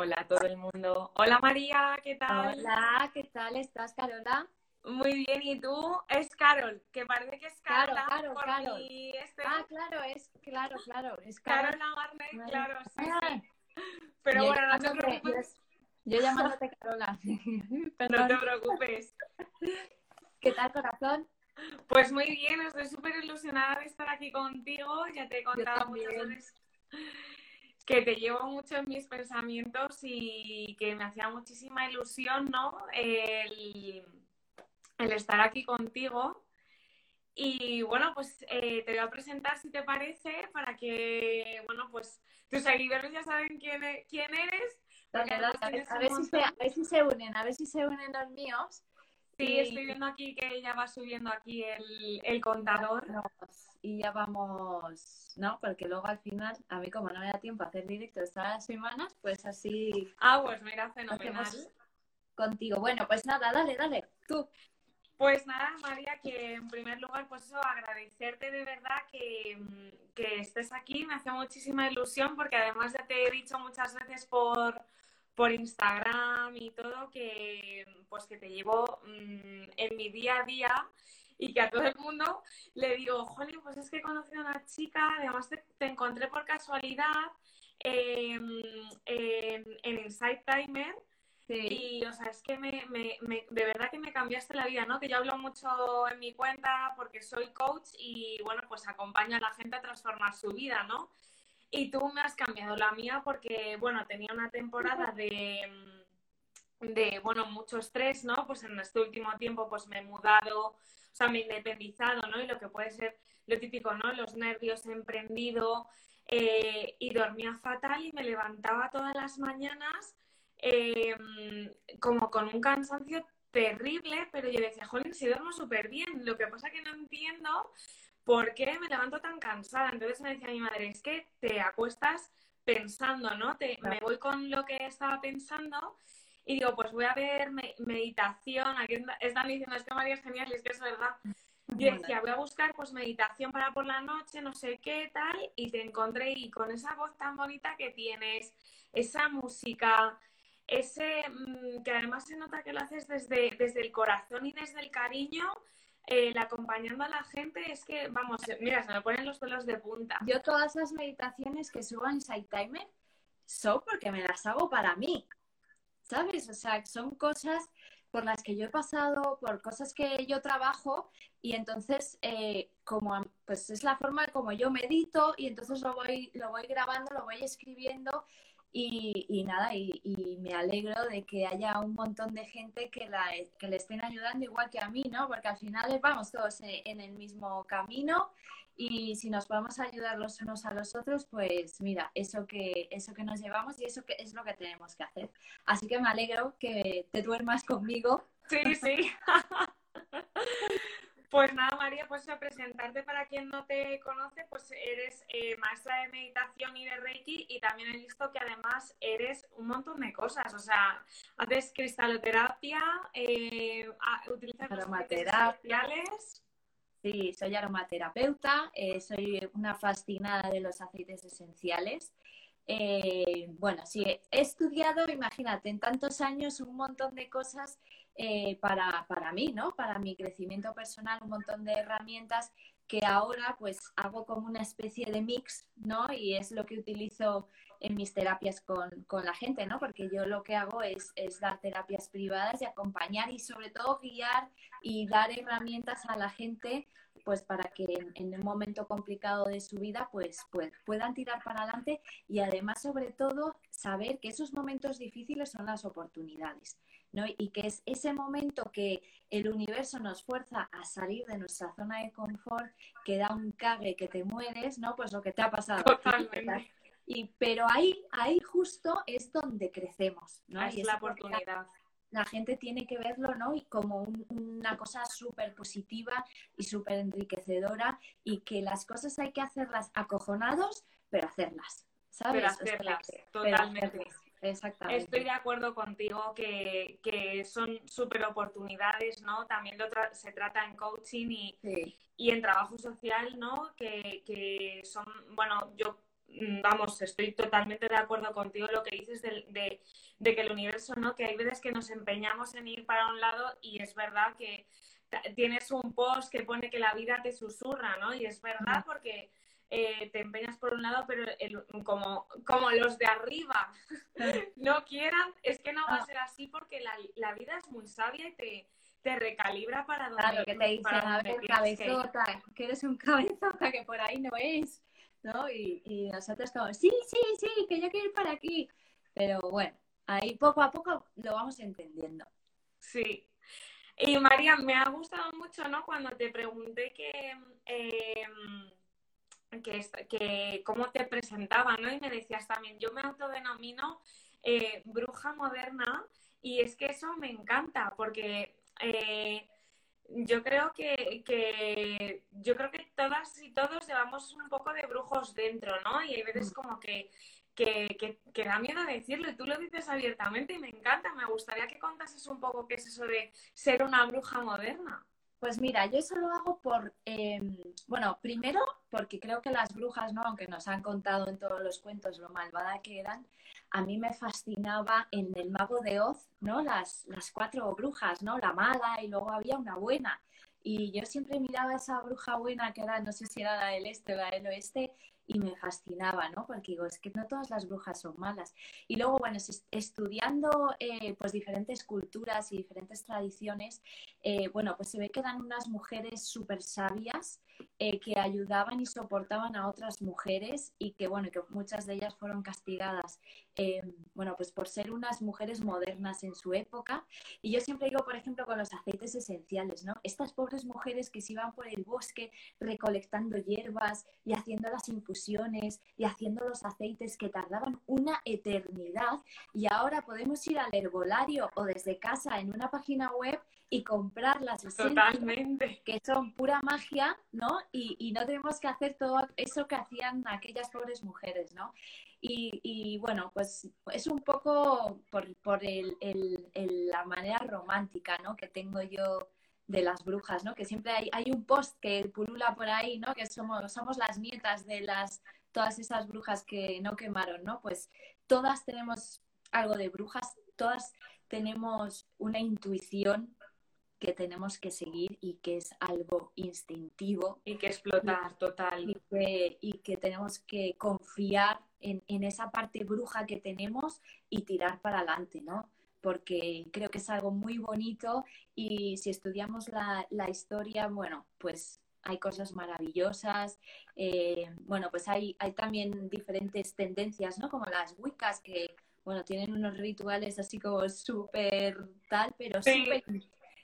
Hola a todo el mundo. Hola María, ¿qué tal? Hola, ¿qué tal estás, Carola? Muy bien, ¿y tú? Es Carol, que parece que es Claro, Carol, por Carol. mi este- Ah, claro, es claro, claro, es Carol. Carola Vale. claro, sí, Ah, sí. Pero yo bueno, no te preocupes, Yo llamándote Carola. no te preocupes. ¿Qué tal, corazón? Pues muy bien, estoy súper ilusionada de estar aquí contigo. Ya te he contado muchas veces que te llevo mucho en mis pensamientos y que me hacía muchísima ilusión, ¿no? El, el estar aquí contigo. Y bueno, pues eh, te voy a presentar, si te parece, para que, bueno, pues tus seguidores ya saben quién, e- quién eres. porque Dale, dale, además a ver, tienes a un ver si se, a ver si se unen, a ver si se unen los míos. Sí, estoy viendo aquí que ella va subiendo aquí el, el contador. Y ya vamos, ¿no? Porque luego al final, a mí como no me da tiempo a hacer directos todas las semanas, pues así Ah, pues mira, fenomenal. contigo. Bueno, pues nada, dale, dale, tú. Pues nada, María, que en primer lugar, pues eso, agradecerte de verdad que, que estés aquí. Me hace muchísima ilusión porque además ya te he dicho muchas veces por, por Instagram y todo que pues que te llevo mm, en mi día a día y que a todo el mundo le digo, jolín, pues es que he conocido a una chica, además te, te encontré por casualidad eh, en, en Insight Timer Sí. y, o sea, es que me, me- me- de verdad que me cambiaste la vida, ¿no? Que yo hablo mucho en mi cuenta porque soy coach y, bueno, pues acompaño a la gente a transformar su vida, ¿no? Y tú me has cambiado la mía porque, bueno, tenía una temporada de, de, bueno, mucho estrés, ¿no? Pues en este último tiempo, pues me he mudado, o sea, me he independizado, ¿no? Y lo que puede ser lo típico, ¿no? Los nervios, he emprendido eh, y dormía fatal y me levantaba todas las mañanas eh, como con un cansancio terrible, pero yo decía, jolín, si duermo súper bien, lo que pasa que no entiendo por qué me levanto tan cansada. Entonces me decía mi madre, es que te acuestas pensando, ¿no? Te, me voy con lo que estaba pensando y digo, pues voy a ver me- meditación. Aquí están diciendo, es que María es genial y es que es verdad. Yo decía, voy a buscar pues meditación para por la noche, no sé qué tal, y te encontré y con esa voz tan bonita que tienes, esa música, ese mm, que además se nota que lo haces desde, desde el corazón y desde el cariño, el acompañando a la gente, es que, vamos, mira, se me ponen los pelos de punta. Yo todas esas meditaciones que subo en Side Timer son porque me las hago para mí, ¿sabes? O sea, son cosas por las que yo he pasado, por cosas que yo trabajo y entonces eh, como pues es la forma como yo medito y entonces lo voy, lo voy grabando, lo voy escribiendo y, y nada, y, y me alegro de que haya un montón de gente que, la, que le estén ayudando igual que a mí, ¿no? Porque al final vamos todos eh, en el mismo camino y si nos podemos ayudar los unos a los otros, pues mira, eso que, eso que nos llevamos y eso que es lo que tenemos que hacer. Así que me alegro que te duermas conmigo. Sí, sí. Pues nada, María, pues a presentarte para quien no te conoce, pues eres eh, maestra de meditación y de Reiki y también he visto que además eres un montón de cosas, o sea, haces cristaloterapia, eh, utilizas los aceites Aromaterapia. esenciales. Sí, soy aromaterapeuta, eh, soy una fascinada de los aceites esenciales. Bueno, sí, he estudiado, imagínate, en tantos años un montón de cosas eh, para, para mí, ¿no? Para mi crecimiento personal, un montón de herramientas que ahora pues hago como una especie de mix, ¿no? Y es lo que utilizo en mis terapias con, con la gente, ¿no? Porque yo lo que hago es, es dar terapias privadas y acompañar y sobre todo guiar y dar herramientas a la gente pues para que en, en un momento complicado de su vida pues, pues puedan tirar para adelante y además sobre todo saber que esos momentos difíciles son las oportunidades, ¿no? Y que es ese momento que el universo nos fuerza a salir de nuestra zona de confort, que da un cague que te mueres, ¿no? Pues lo que te ha pasado. Totalmente. Y, pero ahí, ahí justo es donde crecemos, ¿no? Es Y la es oportunidad. la gente tiene que verlo, ¿no? Y como un- una cosa súper positiva y súper enriquecedora y que las cosas hay que hacerlas acojonados, pero hacerlas, ¿sabes? Pero O sea, hacerlas, pero totalmente. hacerlas, Exactamente. Estoy de acuerdo contigo que, que son súper oportunidades, ¿no? También lo tra- se trata en coaching y, Sí, y en trabajo social, ¿no? Que, que son, bueno, yo mm, vamos, estoy totalmente de acuerdo contigo lo que dices de, de, que el universo, ¿no? Que hay veces que nos empeñamos en ir para un lado y es verdad que tienes un post que pone que la vida te susurra, ¿no? Y es verdad porque eh, te empeñas por un lado, pero como, como los de arriba no quieran, es que no va a ah. ser así porque la, la vida es muy sabia y te, te recalibra para donde Claro, que te dicen, a ver, cabezota, que... eres un cabezota que por ahí no es, ¿no? Y, y nosotros como, sí, sí, sí, que yo quiero ir para aquí. Pero bueno, ahí poco a poco lo vamos entendiendo. Sí, y María, me ha gustado mucho, ¿no? Cuando te pregunté que, eh, que, cómo te presentaba, ¿no? Y me decías también, yo me autodenomino eh, bruja moderna y es que eso me encanta porque eh, yo creo que, yo creo que todas y todos llevamos un poco de brujos dentro, ¿no? Y hay veces mm. como que, que, que, da miedo decirlo y tú lo dices abiertamente y me encanta. Me gustaría que contases un poco qué es eso de ser una bruja moderna. Pues mira, yo eso lo hago por, em, bueno, primero porque creo que las brujas, ¿no? Aunque nos han contado en todos los cuentos lo malvada que eran, a mí me fascinaba en el mago de Oz, ¿no? Las, las cuatro brujas, ¿no? La mala y luego había una buena. Y yo siempre miraba a esa bruja buena que era, no sé si era la del este o la del oeste, y me fascinaba, ¿no? Porque digo, es que no todas las brujas son malas. Y luego, bueno, estudiando eh, pues diferentes culturas y diferentes tradiciones, eh, bueno, pues se ve que eran unas mujeres súper sabias eh, que ayudaban y soportaban a otras mujeres y que, bueno, que muchas de ellas fueron castigadas, bueno, pues por ser unas mujeres modernas en su época. Y yo siempre digo, por ejemplo, con los aceites esenciales, ¿no? Estas pobres mujeres que se iban por el bosque recolectando hierbas y haciendo las infusiones y haciendo los aceites que tardaban una eternidad y ahora podemos ir al herbolario o desde casa en una página web y comprar las esencias que son pura magia, ¿no? Y, y, no tenemos que hacer todo eso que hacían aquellas pobres mujeres, ¿no? Y, y bueno, pues es un poco por, por el, el, la manera romántica, ¿no? Que tengo yo de las brujas, ¿no? Que siempre hay, hay un post que pulula por ahí, ¿no? Que somos, somos las nietas de las todas esas brujas que no quemaron, ¿no? Pues todas tenemos algo de brujas, todas tenemos una intuición que tenemos que seguir y que es algo instintivo. Y que explotar total. Y que, y que tenemos que confiar en, en, esa parte bruja que tenemos y tirar para adelante, ¿no? Porque creo que es algo muy bonito y si estudiamos la, la historia, bueno, pues hay cosas maravillosas. Eh, bueno, pues hay, hay también diferentes tendencias, ¿no? Como las wicas que, bueno, tienen unos rituales así como súper tal, pero súper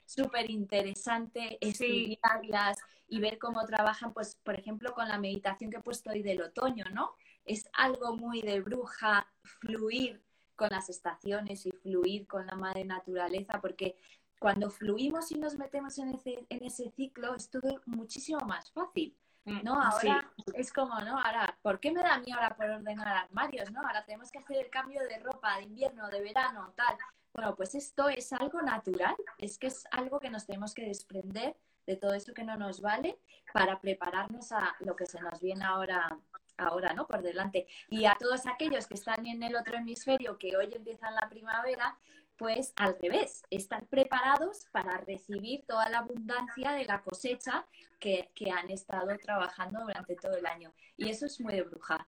súper interesante estudiarlas y ver cómo trabajan, pues, por ejemplo, con la meditación que he puesto hoy del otoño, ¿no? Es algo muy de bruja, fluir con las estaciones y fluir con la madre naturaleza, porque cuando fluimos y nos metemos en ese, en ese ciclo es todo muchísimo más fácil. Mm, ¿no? Ahora es como, ¿no? Ahora, ¿por qué me da miedo ahora por ordenar armarios, ¿no? Ahora tenemos que hacer el cambio de ropa de invierno, de verano, tal. Bueno, pues esto es algo natural, es que es algo que nos tenemos que desprender de todo eso que no nos vale para prepararnos a lo que se nos viene ahora, ahora, ¿no? Por delante. Y a todos aquellos que están en el otro hemisferio, que hoy empiezan la primavera, pues al revés, estar preparados para recibir toda la abundancia de la cosecha que, han estado trabajando durante todo el año. Y eso es muy de bruja.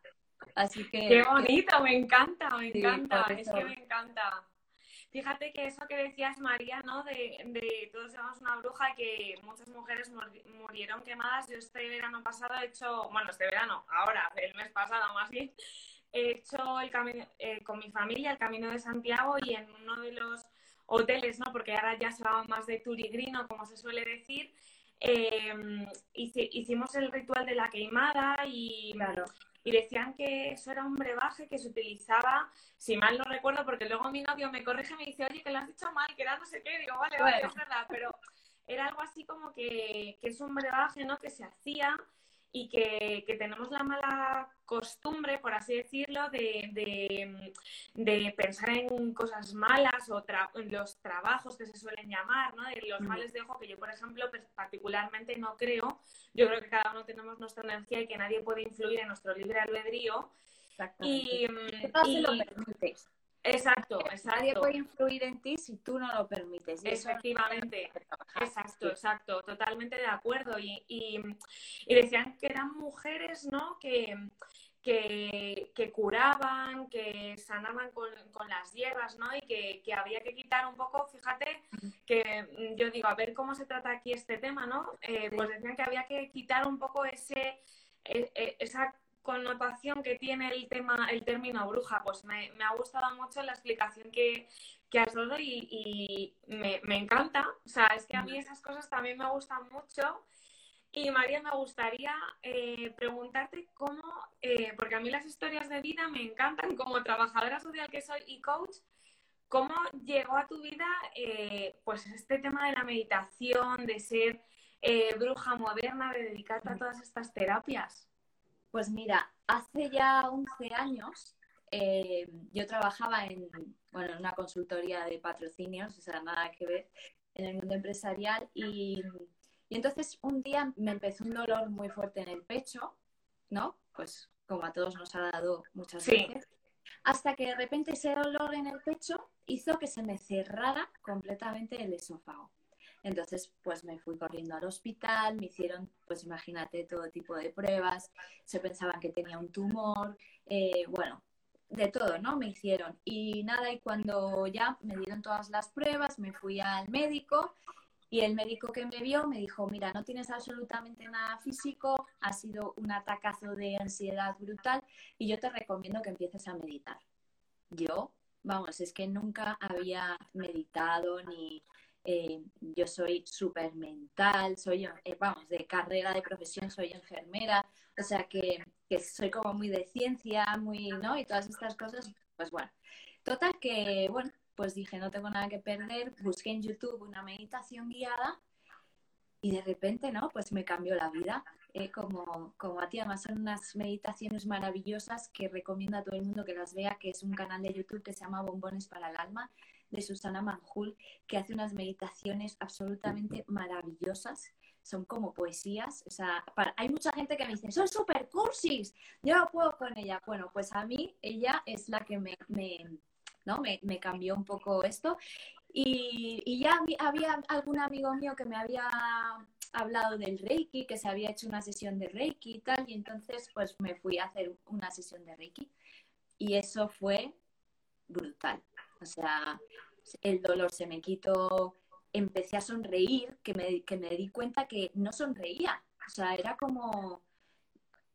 Así que... Qué bonito, me encanta, me encanta, es que me encanta. Fíjate que eso que decías, María, ¿no? De, todos somos una bruja que muchas mujeres murieron quemadas. Yo este verano pasado he hecho, bueno, este verano, ahora, el mes pasado más bien, he hecho el camino eh, con mi familia el Camino de Santiago y en uno de los hoteles, ¿no? Porque ahora ya se va más de turigrino, como se suele decir. Eh, hicimos el ritual de la queimada y, claro y decían que eso era un brebaje que se utilizaba, si mal no recuerdo, porque luego mi novio me corrige y me dice, oye, que lo has dicho mal, que era no sé qué, digo, vale, vale, es verdad, pero era algo así como que, que es un brebaje, ¿no? Que se hacía y que, tenemos la mala costumbre, por así decirlo, de, pensar en cosas malas o en los trabajos que se suelen llamar, ¿no? De los males de ojo, que yo, por ejemplo, pues, particularmente no creo. Yo creo que cada uno tenemos nuestra energía y que nadie puede influir en nuestro libre albedrío. Y, y, lo permites. Exacto, exacto. Nadie puede influir en ti si tú no lo permites. Efectivamente, exacto, exacto, totalmente de acuerdo. Y, y, decían que eran mujeres, ¿no? Que, que, curaban, que sanaban con, las hierbas, ¿no? Y que, había que quitar un poco, fíjate, que yo digo, a ver cómo se trata aquí este tema, ¿no? Eh, pues decían que había que quitar un poco ese, e, e, esa connotación que tiene el tema, el término bruja, pues me, ha gustado mucho la explicación que, has dado y, me, encanta. O sea, es que a mí esas cosas también me gustan mucho. Y María, me gustaría eh, preguntarte cómo, eh, porque a mí las historias de vida me encantan como trabajadora social que soy y coach, ¿cómo llegó a tu vida eh, pues este tema de la meditación, de ser bruja moderna, de dedicarte a todas estas terapias? Pues mira, hace ya 11 años eh, yo trabajaba en, bueno, en una consultoría de patrocinios, o sea, nada que ver, en el mundo empresarial y, entonces un día me empezó un dolor muy fuerte en el pecho, ¿no? Pues como a todos nos ha dado muchas veces. Hasta que de repente ese dolor en el pecho hizo que se me cerrara completamente el esófago. Entonces, pues me fui corriendo al hospital, me hicieron, pues imagínate, todo tipo de pruebas, se pensaban que tenía un tumor, eh, bueno, de todo, ¿no? Me hicieron. Y nada, y cuando ya me dieron todas las pruebas, me fui al médico y el médico que me vio me dijo, mira, no tienes absolutamente nada físico, ha sido un atacazo de ansiedad brutal y yo te recomiendo que empieces a meditar. Yo, vamos, es que nunca había meditado ni eh, yo soy súper mental, soy, eh, vamos, de carrera, de profesión, soy enfermera, o sea que, soy como muy de ciencia, muy, ¿no? Y todas estas cosas, pues bueno. Total que, bueno, pues dije, no tengo nada que perder, busqué en YouTube una meditación guiada y de repente, ¿no? Pues me cambió la vida. Eh, como, como a ti, además son unas meditaciones maravillosas que recomiendo a todo el mundo que las vea, que es un canal de YouTube que se llama Bombones para el Alma de Susana Manjul, que hace unas meditaciones absolutamente maravillosas. Son como poesías. O sea, hay mucha gente que me dice, son super cursis, yo no puedo con ella. Bueno, pues a mí ella es la que me, ¿no? me, cambió un poco esto. Y, y, ya había algún amigo mío que me había hablado del Reiki, que se había hecho una sesión de Reiki y tal, y entonces pues me fui a hacer una sesión de Reiki. Y eso fue brutal. O sea, el dolor se me quitó, empecé a sonreír, que me, que me di cuenta que no sonreía. O sea, era como,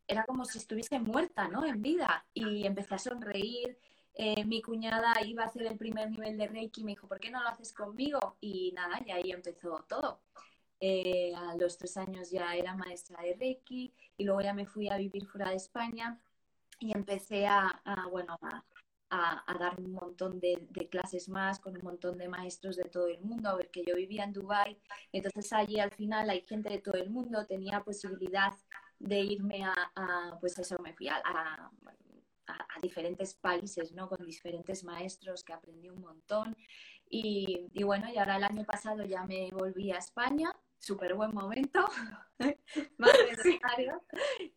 era como si estuviese muerta, ¿no? En vida. Y empecé a sonreír. Eh, mi cuñada iba a hacer el primer nivel de Reiki y me dijo, ¿por qué no lo haces conmigo? Y nada, y ahí empezó todo. Eh, a los tres años ya era maestra de Reiki y luego ya me fui a vivir fuera de España y empecé a, a bueno, a, a, dar un montón de, clases más con un montón de maestros de todo el mundo, a ver que yo vivía en Dubai, entonces allí al final hay gente de todo el mundo, tenía posibilidad de irme a, pues eso, me fui a, a, diferentes países, ¿no? Con diferentes maestros que aprendí un montón. Y, y, bueno, y ahora el año pasado ya me volví a España súper buen momento, más necesario.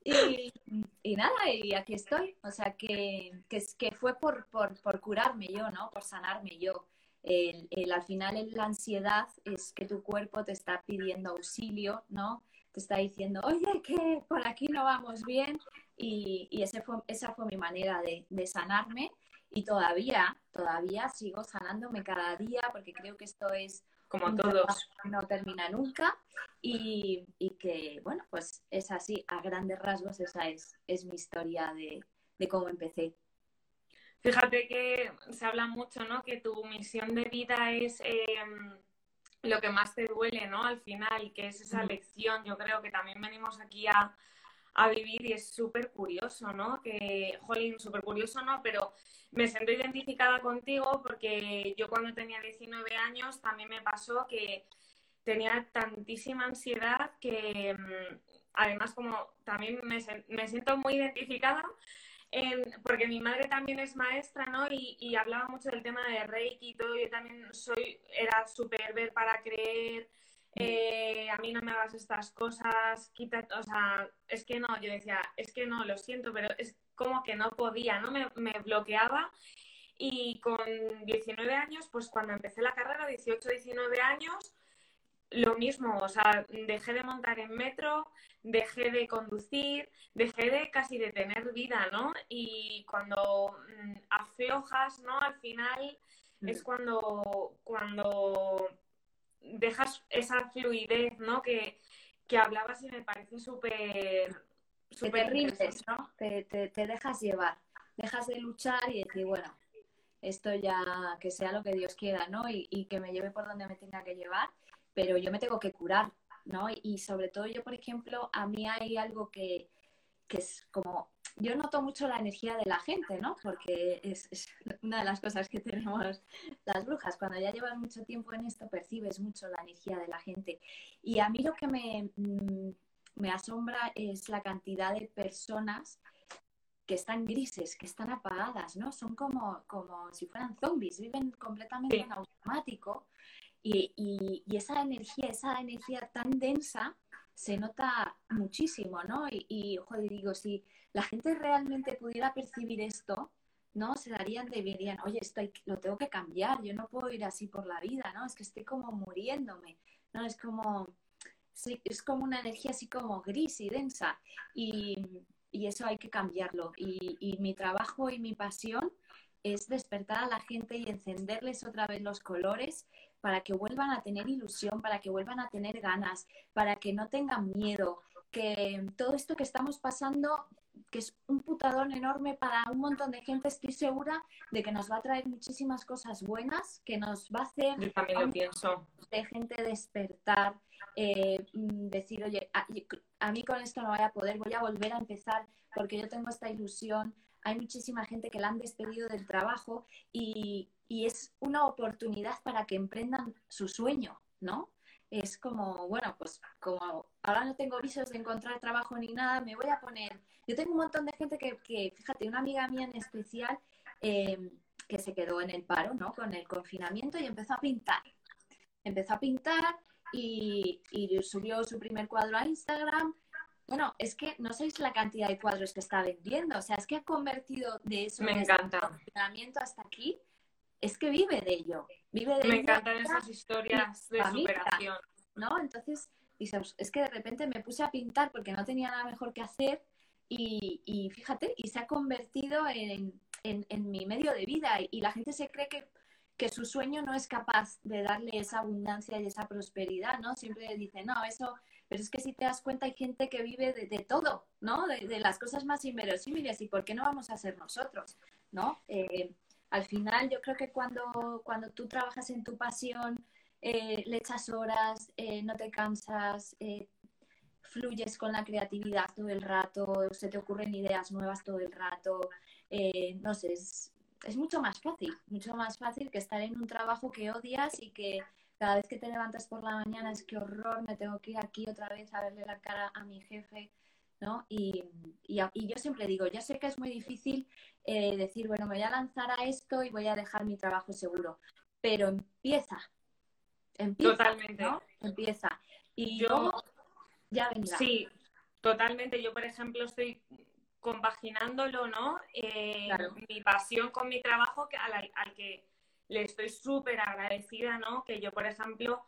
Y, y, nada, y aquí estoy. O sea, que, que, que fue por, por, por, curarme yo, ¿no? Por sanarme yo. El, el, al final la ansiedad es que tu cuerpo te está pidiendo auxilio, ¿no? Te está diciendo, oye, que por aquí no vamos bien. Y, y ese fue, esa fue mi manera de, de sanarme. Y todavía, todavía sigo sanándome cada día porque creo que esto es como todos. No termina nunca y, que, bueno, pues es así, a grandes rasgos esa es, es mi historia de, cómo empecé. Fíjate que se habla mucho, ¿no? Que tu misión de vida es em, lo que más te duele, ¿no? Al final, que es esa lección. Yo creo que también venimos aquí a, a vivir y es súper curioso, ¿no? Que, jolín, súper curioso, ¿no? Pero me siento identificada contigo porque yo cuando tenía 19 años también me pasó que tenía tantísima ansiedad que, mm, además como también me, me siento muy identificada porque mi madre también es maestra, ¿no? Y, hablaba mucho del tema de Reiki y todo. Yo también soy, era súper ver para creer. Eh, a mí no me hagas estas cosas, quita, o sea, es que no, yo decía, es que no, lo siento, pero es como que no podía, ¿no? Me, me bloqueaba y con 19 años, pues cuando empecé la carrera, 18, 19 años, lo mismo, o sea, dejé de montar en metro, dejé de conducir, dejé de casi de tener vida, ¿no? Y cuando mm, aflojas, ¿no? Al final mm. es cuando, cuando dejas esa fluidez, ¿no? Que, hablabas y me parece súper... Súper ¿no? Te, te, dejas llevar, dejas de luchar y decir, bueno, esto ya que sea lo que Dios quiera, ¿no? Y, y que me lleve por donde me tenga que llevar pero yo me tengo que curar, ¿no? Y sobre todo yo, por ejemplo, a mí hay algo que, es como, yo noto mucho la energía de la gente, ¿no? Porque es, una de las cosas que tenemos las brujas. Cuando ya llevas mucho tiempo en esto, percibes mucho la energía de la gente. Y a mí lo que me, mm, me asombra es la cantidad de personas que están grises, que están apagadas, ¿no? Son como, como si fueran zombies, viven completamente en automático y, esa energía, esa energía tan densa se nota muchísimo, ¿no? Y, joder, digo, si la gente realmente pudiera percibir esto, ¿no? Se darían de dirían, oye, esto lo tengo que cambiar, yo no puedo ir así por la vida, ¿no? Es que estoy como muriéndome, ¿no? Es como, es como una energía así como gris y densa. Y, eso hay que cambiarlo. Y, y mi trabajo y mi pasión es despertar a la gente y encenderles otra vez los colores para que vuelvan a tener ilusión, para que vuelvan a tener ganas, para que no tengan miedo, que todo esto que estamos pasando, que es un putadón enorme para un montón de gente, estoy segura de que nos va a traer muchísimas cosas buenas, que nos va a hacer Yo también lo pienso. de gente despertar, eh, mm, decir, oye, a, a mí con esto no voy a poder, voy a volver a empezar porque yo tengo esta ilusión. Hay muchísima gente que la han despedido del trabajo y, y es una oportunidad para que emprendan su sueño, ¿no? Es como, bueno, pues como ahora no tengo visos de encontrar trabajo ni nada, me voy a poner... Yo tengo un montón de gente que, que fíjate, una amiga mía en especial em, que se quedó en el paro, ¿no? Con el confinamiento y empezó a pintar. Empezó a pintar y, y subió su primer cuadro a Instagram bueno, es que no sabéis la cantidad de cuadros que está vendiendo. O sea, es que ha convertido de eso. Me encanta. confinamiento hasta aquí es que vive de ello. Vive de Me encantan esas historias de superación. ¿no? Entonces, es que de repente me puse a pintar porque no tenía nada mejor que hacer y, fíjate, y se ha convertido en, mi medio de vida y la gente se cree que, su sueño no es capaz de darle esa abundancia y esa prosperidad, ¿no? Siempre dice, no, eso, pero es que si te das cuenta hay gente que vive de, todo, ¿no? De, las cosas más inverosímiles y ¿por qué no vamos a ser nosotros, ¿no? Eh, al final yo creo que cuando, cuando tú trabajas en tu pasión, eh, le echas horas, eh, no te cansas, eh, fluyes con la creatividad todo el rato, se te ocurren ideas nuevas todo el rato, no sé, es, es, mucho más fácil, mucho más fácil que estar en un trabajo que odias y que cada vez que te levantas por la mañana es que horror, me tengo que ir aquí otra vez a verle la cara a mi jefe, ¿no? Y, y, yo siempre digo, ya sé que es muy difícil eh, decir, bueno, me voy a lanzar a esto y voy a dejar mi trabajo seguro, pero empieza, empieza, Totalmente. Empieza. Y yo, ya vendrá. Sí, totalmente. Yo, por ejemplo, estoy compaginándolo, ¿no? Eh, mi pasión con mi trabajo que, al, al que le estoy súper agradecida, ¿no? Que yo, por ejemplo,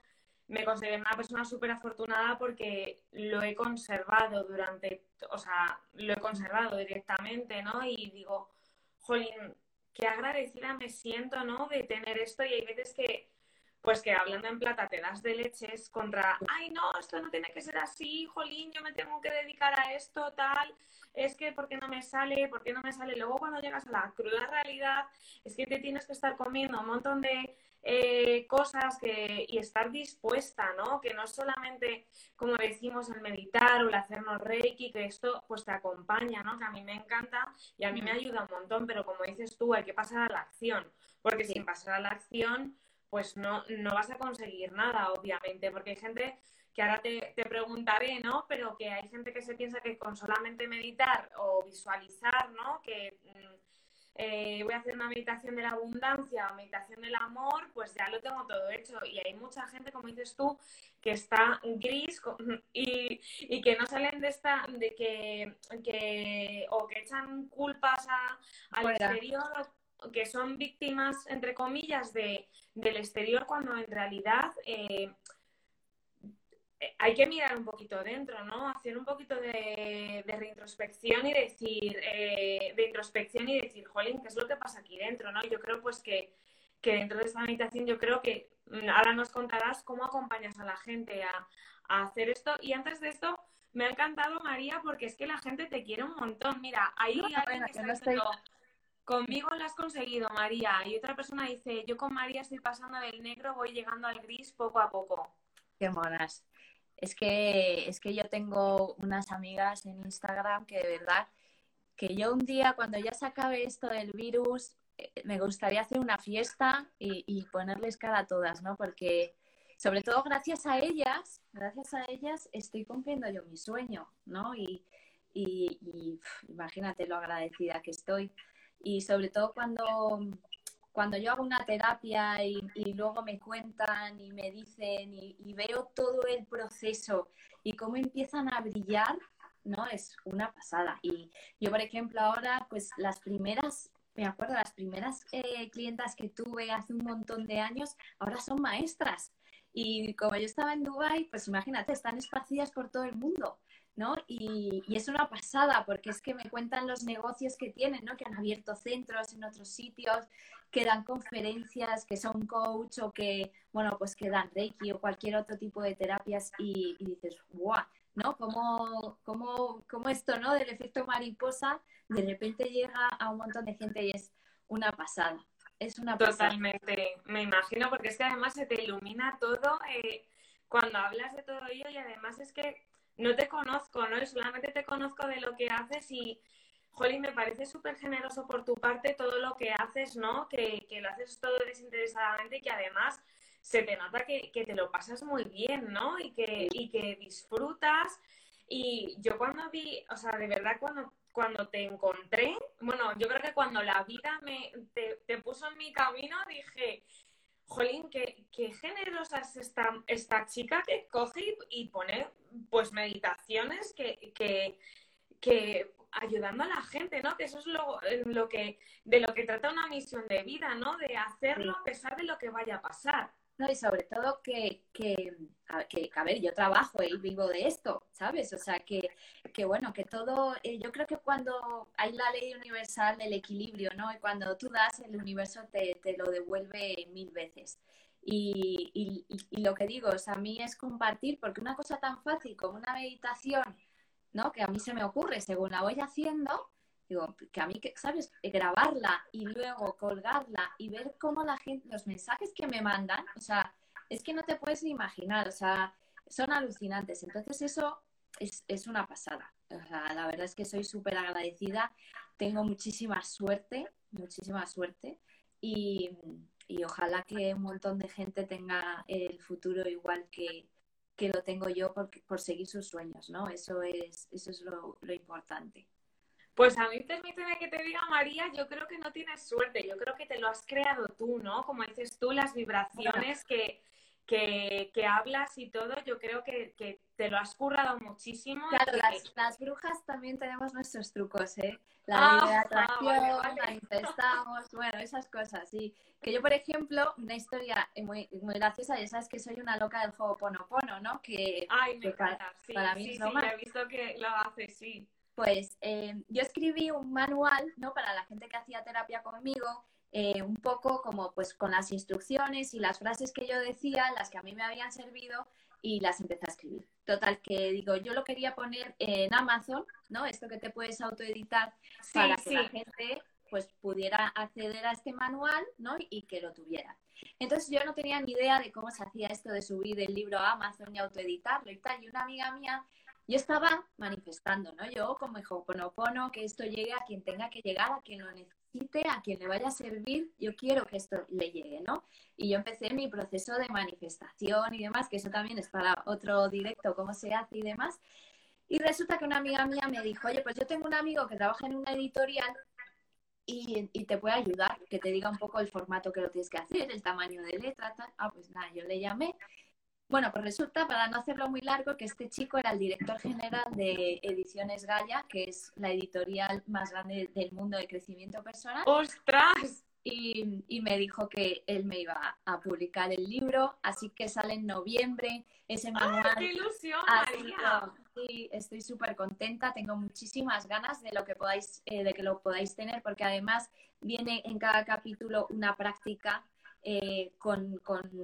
me considero una persona súper afortunada porque lo he conservado durante, o sea, lo he conservado directamente, ¿no? Y digo, jolín, qué agradecida me siento, ¿no? De tener esto y hay veces que, pues que hablando en plata te das de leches contra, ay, no, esto no tiene que ser así, jolín, yo me tengo que dedicar a esto, tal, es que, ¿por qué no me sale? ¿Por qué no me sale? Luego cuando llegas a la cruda realidad, es que te tienes que estar comiendo un montón de eh, cosas que, y estar dispuesta, ¿no? Que no solamente, como decimos, el meditar o el hacernos reiki, que esto pues te acompaña, ¿no? Que a mí me encanta y a mí me ayuda un montón, pero como dices tú, hay que pasar a la acción, porque sin pasar a la acción, pues no, no vas a conseguir nada, obviamente, porque hay gente que ahora te, te, preguntaré, ¿no? Pero que hay gente que se piensa que con solamente meditar o visualizar, ¿no? Que mm, eh, voy a hacer una meditación de la abundancia o meditación del amor, pues ya lo tengo todo hecho. Y hay mucha gente, como dices tú, que está gris y, y que no salen de esta, de que, que o que echan culpas a, al exterior que son víctimas, entre comillas, de, del exterior, cuando en realidad eh, hay que mirar un poquito dentro, ¿no? Hacer un poquito de, reintrospección y decir, eh, de introspección y decir, jolín, ¿qué es lo que pasa aquí dentro, no? Yo creo pues que, dentro de esta meditación, yo creo que mm, ahora nos contarás cómo acompañas a la gente a, hacer esto. Y antes de esto, me ha encantado, María, porque es que la gente te quiere un montón. Mira, hay alguien que está diciendo, conmigo lo has conseguido, María. Y otra persona dice, yo con María estoy pasando del negro, voy llegando al gris poco a poco. Qué monas. Es que, es que yo tengo unas amigas en Instagram que de verdad, que yo un día cuando ya se acabe esto del virus, eh, me gustaría hacer una fiesta y, ponerles cara a todas, ¿no? Porque sobre todo gracias a ellas, gracias a ellas estoy cumpliendo yo mi sueño, ¿no? Y, y imagínate lo agradecida que estoy. Y sobre todo cuando cuando yo hago una terapia y, luego me cuentan y me dicen y, veo todo el proceso y cómo empiezan a brillar, ¿no? Es una pasada. Y yo, por ejemplo, ahora, pues las primeras, me acuerdo, las primeras eh, clientas que tuve hace un montón de años, ahora son maestras. Y como yo estaba en Dubai, pues imagínate, están esparcidas por todo el mundo. ¿No? Y, es una pasada porque es que me cuentan los negocios que tienen, ¿no? Que han abierto centros en otros sitios, que dan conferencias, que son coach o que, bueno, pues que dan Reiki o cualquier otro tipo de terapias y, dices, ¡guau! ¿No? Como, como, como esto, ¿no? Del efecto mariposa, de repente llega a un montón de gente y es una pasada. Es una pasada. Totalmente, me imagino, porque es que además se te ilumina todo eh, cuando hablas de todo ello y además es que no te conozco, ¿no? solamente te conozco de lo que haces y, Jolín, me parece súper generoso por tu parte todo lo que haces, ¿no? Que, lo haces todo desinteresadamente y que además se te nota que, te lo pasas muy bien, ¿no? Y que, y que disfrutas. Y yo cuando vi, o sea, de verdad cuando, cuando te encontré, bueno, yo creo que cuando la vida me, te, te puso en mi camino, dije, jolín, qué, generosa es esta, esta, chica que coge y, pone pues meditaciones que, que, que, ayudando a la gente, ¿no? Que eso es lo, lo, que, de lo que trata una misión de vida, ¿no? De hacerlo a pesar de lo que vaya a pasar. No, y sobre todo que, que, a, ver, yo trabajo y vivo de esto, ¿sabes? O sea, que, que bueno, que todo, eh, yo creo que cuando hay la ley universal del equilibrio, ¿no? Y cuando tú das, el universo te, te lo devuelve mil veces. Y, y, y, lo que digo, o sea, a mí es compartir, porque una cosa tan fácil como una meditación, ¿no? Que a mí se me ocurre según la voy haciendo, digo, que a mí, ¿sabes? Grabarla y luego colgarla y ver cómo la gente, los mensajes que me mandan, o sea, es que no te puedes ni imaginar, o sea, son alucinantes. Entonces eso es, es una pasada. O sea, la verdad es que soy súper agradecida, tengo muchísima suerte, muchísima suerte y, y, ojalá que un montón de gente tenga el futuro igual que, que lo tengo yo por, por seguir sus sueños, ¿no? Eso es, eso es lo, lo importante. Pues a mí permíteme que te diga, María, yo creo que no tienes suerte, yo creo que te lo has creado tú, ¿no? Como dices tú, las vibraciones que, que, hablas y todo, yo creo que, te lo has currado muchísimo. Claro, las, brujas también tenemos nuestros trucos, ¿eh? La ah, de ah, atracción, manifestamos, bueno, esas cosas, sí. Que yo, por ejemplo, una historia muy, muy graciosa, ya sabes que soy una loca del juego Ponopono, ¿no? Que, Ay, me para, sí, mí sí, sí, he visto que lo haces, sí pues eh, yo escribí un manual, ¿no? Para la gente que hacía terapia conmigo, eh, un poco como pues con las instrucciones y las frases que yo decía, las que a mí me habían servido y las empecé a escribir. Total, que digo, yo lo quería poner en Amazon, ¿no? Esto que te puedes autoeditar para que la gente pues pudiera acceder a este manual, ¿no? Y que lo tuviera. Entonces yo no tenía ni idea de cómo se hacía esto de subir el libro a Amazon y autoeditarlo y tal. Y una amiga mía yo estaba manifestando, ¿no? Yo como Ho'oponopono, que esto llegue a quien tenga que llegar, a quien lo necesite, a quien le vaya a servir, yo quiero que esto le llegue, ¿no? Y yo empecé mi proceso de manifestación y demás, que eso también es para otro directo, cómo se hace y demás. Y resulta que una amiga mía me dijo, oye, pues yo tengo un amigo que trabaja en una editorial y, y, te puede ayudar, que te diga un poco el formato que lo tienes que hacer, el tamaño de letra, tal. Ah, pues nada, yo le llamé bueno, pues resulta, para no hacerlo muy largo, que este chico era el director general de Ediciones Gaia, que es la editorial más grande del mundo de crecimiento personal. ¡Ostras! Y, y, me dijo que él me iba a publicar el libro, así que sale en noviembre ese manual. ¡Qué ilusión, María! Sí, estoy súper contenta, tengo muchísimas ganas de lo que podáis, eh, de que lo podáis tener, porque además viene en cada capítulo una práctica eh, con,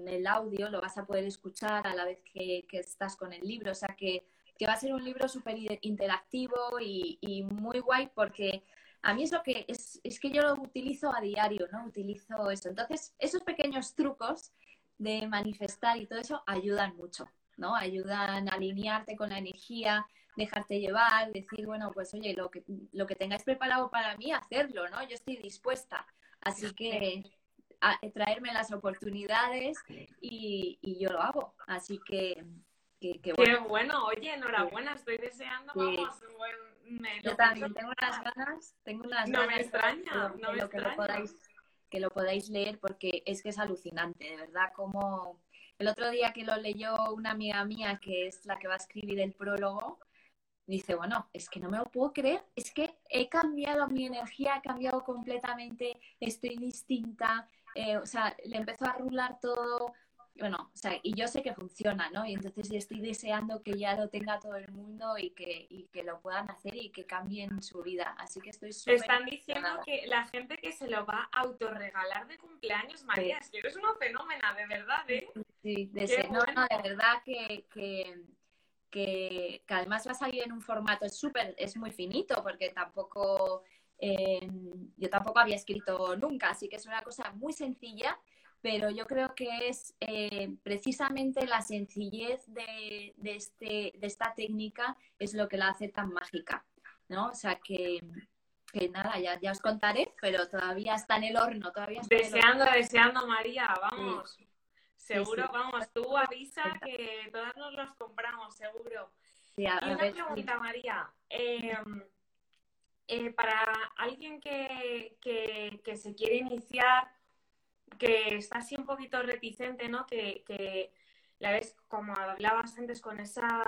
el audio, lo vas a poder escuchar a la vez que, estás con el libro. O sea que, va a ser un libro súper interactivo y, muy guay porque a mí es lo que es, es que yo lo utilizo a diario, ¿no? Utilizo eso. Entonces, esos pequeños trucos de manifestar y todo eso ayudan mucho, ¿no? Ayudan a alinearte con la energía, dejarte llevar, decir, bueno, pues oye, lo que, lo que tengáis preparado para mí, hacerlo, ¿no? Yo estoy dispuesta. Así que traerme las oportunidades y, yo lo hago. Así que, que, bueno. Qué bueno, oye, enhorabuena, estoy deseando, vamos, yo también tengo unas ganas, tengo unas no Me extraña, no me que Lo podáis, que lo podáis leer porque es que es alucinante, de verdad, como el otro día que lo leyó una amiga mía que es la que va a escribir el prólogo, dice, bueno, es que no me lo puedo creer, es que he cambiado mi energía, ha cambiado completamente, estoy distinta, eh, o sea, le empezó a rular todo, bueno, o sea, y yo sé que funciona, ¿no? Y entonces estoy deseando que ya lo tenga todo el mundo y que, y que lo puedan hacer y que cambien su vida. Así que estoy súper... Están diciendo que la gente que se lo va a autorregalar de cumpleaños, María, es que eres una fenómena, de verdad, ¿eh? Sí, de, no, no, de verdad que, que, que, que, además va a salir en un formato súper, es muy finito, porque tampoco yo tampoco había escrito nunca, así que es una cosa muy sencilla, pero yo creo que es eh, precisamente la sencillez de, este, de esta técnica es lo que la hace tan mágica, ¿no? O sea que, nada, ya, ya os contaré, pero todavía está en el horno, todavía Deseando, deseando, María, vamos. Seguro, vamos, tú avisa que todas nos los compramos, seguro. y una pregunta, María. Eh, eh, para alguien que, se quiere iniciar, que está así un poquito reticente, ¿no? Que, la ves, como hablabas antes, con esa,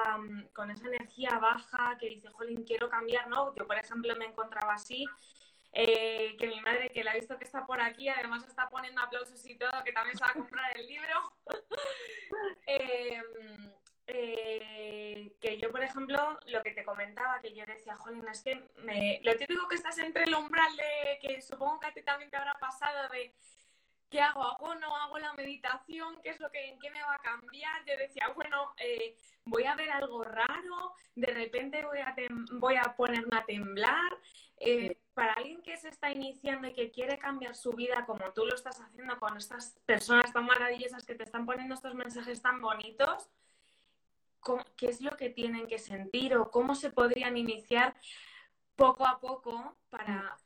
con esa energía baja, que dice, jolín, quiero cambiar, ¿no? Yo, por ejemplo, me encontraba así, eh, que mi madre, que la he visto que está por aquí, además está poniendo aplausos y todo, que también se va a comprar el libro. eh, eh, que yo, por ejemplo, lo que te comentaba, que yo decía, jolín, es que lo típico que estás entre el umbral de que supongo que a ti también te habrá pasado de ¿qué hago? ¿Hago no hago la meditación? ¿Qué es lo que, en qué me va a cambiar? Yo decía, bueno, eh, voy a ver algo raro, de repente voy a, voy a ponerme a temblar. Eh, para alguien que se está iniciando y que quiere cambiar su vida como tú lo estás haciendo con estas personas tan maravillosas que te están poniendo estos mensajes tan bonitos, qué es lo que tienen que sentir o cómo se podrían iniciar poco a poco para,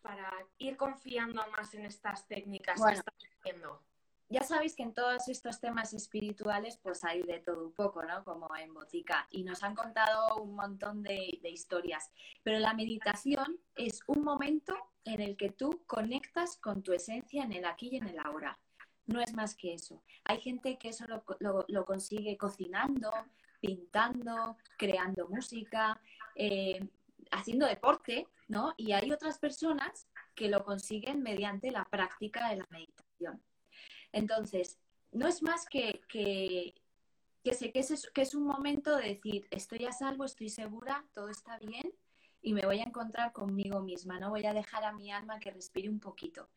ir confiando más en estas técnicas que están haciendo. Ya sabéis que en todos estos temas espirituales pues hay de todo un poco, ¿no? Como en Botica. Y nos han contado un montón de, de historias. Pero la meditación es un momento en el que tú conectas con tu esencia en el aquí y en el ahora. No es más que eso. Hay gente que eso lo, lo consigue cocinando, pintando, creando música, eh, haciendo deporte, ¿no? Y hay otras personas que lo consiguen mediante la práctica de la meditación. Entonces, no es más que, que, que, sé que, es, que es un momento de decir, estoy a salvo, estoy segura, todo está bien y me voy a encontrar conmigo misma, no voy a dejar a mi alma que respire un poquito.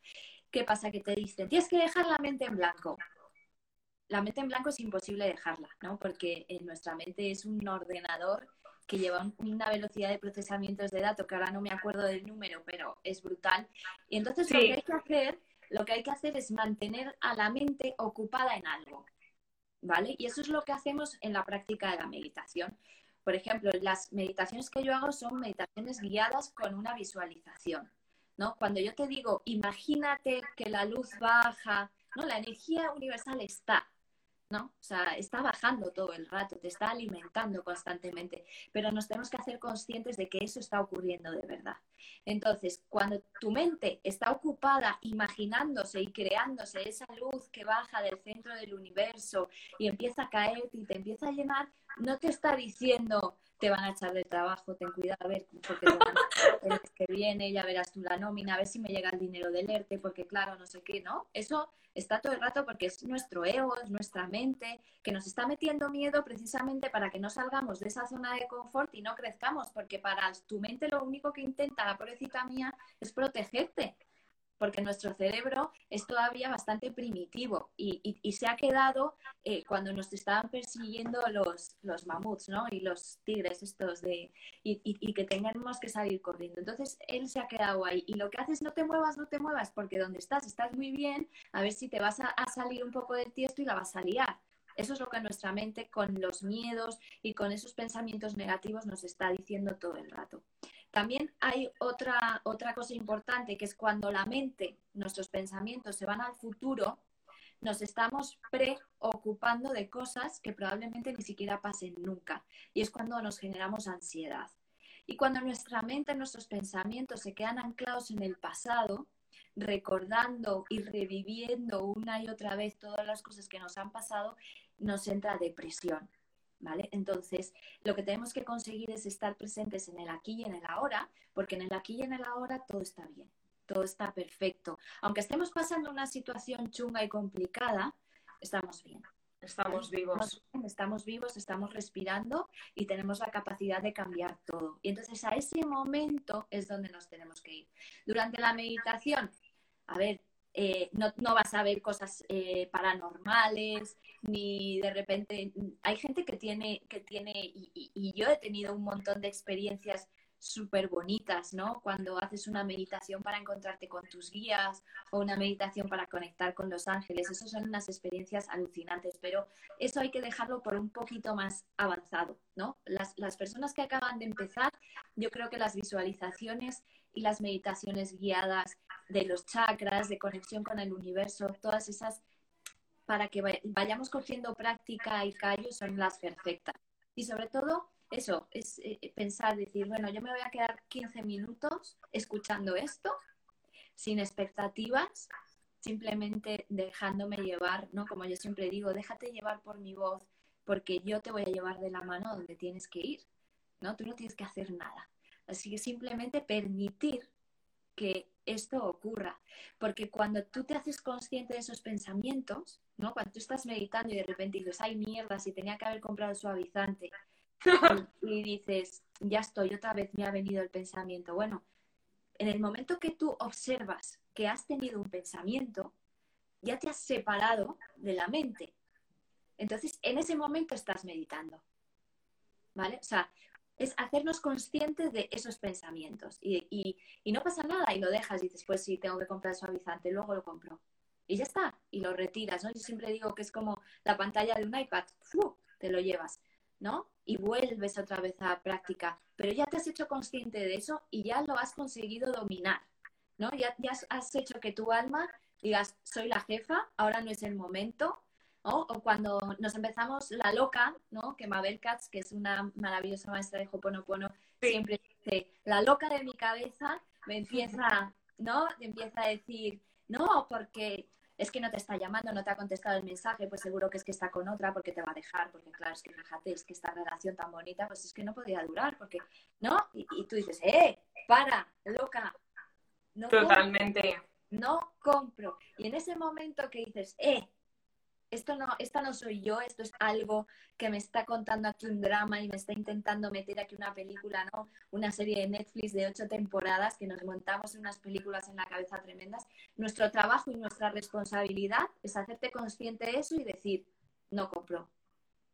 ¿Qué pasa? Que te dicen, tienes que dejar la mente en blanco la mente en blanco es imposible dejarla, ¿no? Porque en nuestra mente es un ordenador que lleva una velocidad de procesamiento de datos que ahora no me acuerdo del número, pero es brutal. Y entonces lo que hay que hacer, lo que hay que hacer es mantener a la mente ocupada en algo, ¿vale? Y eso es lo que hacemos en la práctica de la meditación. Por ejemplo, las meditaciones que yo hago son meditaciones guiadas con una visualización, ¿no? Cuando yo te digo, imagínate que la luz baja, ¿no? La energía universal está, ¿no? O sea, está bajando todo el rato, te está alimentando constantemente, pero nos tenemos que hacer conscientes de que eso está ocurriendo de verdad. Entonces, cuando tu mente está ocupada imaginándose y creándose esa luz que baja del centro del universo y empieza a caer y te empieza a llenar, no te está diciendo te van a echar de trabajo, ten cuidado, a ver, porque el que viene, ya verás tú la nómina, a ver si me llega el dinero del ERTE, porque claro, no sé qué, ¿no? Eso está todo el rato porque es nuestro ego, es nuestra mente, que nos está metiendo miedo precisamente para que no salgamos de esa zona de confort y no crezcamos, porque para tu mente lo único que intenta, la pobrecita mía, es protegerte porque nuestro cerebro es todavía bastante primitivo y, se ha quedado eh, cuando nos estaban persiguiendo los, los mamuts, ¿no? Y los tigres estos de... Y, que tengamos que salir corriendo. Entonces, él se ha quedado ahí. Y lo que haces, no te muevas, no te muevas, porque donde estás, estás muy bien, a ver si te vas a, a salir un poco del tiesto y la vas a liar. Eso es lo que nuestra mente con los miedos y con esos pensamientos negativos nos está diciendo todo el rato. También hay otra, otra cosa importante, que es cuando la mente, nuestros pensamientos se van al futuro, nos estamos preocupando de cosas que probablemente ni siquiera pasen nunca. Y es cuando nos generamos ansiedad. Y cuando nuestra mente, nuestros pensamientos se quedan anclados en el pasado, recordando y reviviendo una y otra vez todas las cosas que nos han pasado, nos entra depresión. ¿Vale? Entonces, lo que tenemos que conseguir es estar presentes en el aquí y en el ahora, porque en el aquí y en el ahora todo está bien, todo está perfecto. Aunque estemos pasando una situación chunga y complicada, estamos bien. Estamos vivos. Estamos vivos, estamos respirando y tenemos la capacidad de cambiar todo. Y entonces a ese momento es donde nos tenemos que ir. Durante la meditación, a ver, eh, no, vas a ver cosas eh, paranormales, ni de repente hay gente que tiene, que tiene y, yo he tenido un montón de experiencias súper bonitas, ¿no? Cuando haces una meditación para encontrarte con tus guías o una meditación para conectar con los ángeles, esas son unas experiencias alucinantes, pero eso hay que dejarlo por un poquito más avanzado, ¿no? Las, las personas que acaban de empezar, yo creo que las visualizaciones y las meditaciones guiadas de los chakras, de conexión con el universo, todas esas para que vayamos cogiendo práctica y callo son las perfectas. Y sobre todo, eso, es eh, pensar, decir, bueno, yo me voy a quedar 15 minutos escuchando esto, sin expectativas, simplemente dejándome llevar, ¿no? Como yo siempre digo, déjate llevar por mi voz, porque yo te voy a llevar de la mano donde tienes que ir, ¿no? Tú no tienes que hacer nada. Así que simplemente permitir que esto ocurra. Porque cuando tú te haces consciente de esos pensamientos, ¿no? Cuando tú estás meditando y de repente dices, ay mierda, si tenía que haber comprado suavizante. Y, dices, ya estoy, otra vez me ha venido el pensamiento. Bueno, en el momento que tú observas que has tenido un pensamiento, ya te has separado de la mente. Entonces, en ese momento estás meditando. ¿Vale? O sea, es hacernos conscientes de esos pensamientos. Y, no pasa nada y lo dejas y dices, pues sí, tengo que comprar suavizante, luego lo compro. Y ya está, y lo retiras, ¿no? Yo siempre digo que es como la pantalla de un iPad, te lo llevas, ¿no? Y vuelves otra vez a práctica, pero ya te has hecho consciente de eso y ya lo has conseguido dominar, ¿no? Ya, ya has hecho que tu alma digas, soy la jefa, ahora no es el momento, o cuando nos empezamos la loca, ¿no? Que Mabel Katz, que es una maravillosa maestra de Hoponopono, siempre dice, la loca de mi cabeza me empieza, ¿no? empieza a decir, no, porque es que no te está llamando, no te ha contestado el mensaje, pues seguro que es que está con otra porque te va a dejar, porque claro, es que fíjate, es que esta relación tan bonita, pues es que no podría durar, porque, ¿no? Y, tú dices, ¡eh! ¡Para! ¡Loca! No Totalmente. no compro. Y en ese momento que dices, ¡eh! Esto no, esta no soy yo, esto es algo que me está contando aquí un drama y me está intentando meter aquí una película, ¿no? Una serie de Netflix de ocho temporadas que nos montamos unas películas en la cabeza tremendas. Nuestro trabajo y nuestra responsabilidad es hacerte consciente de eso y decir, no compro,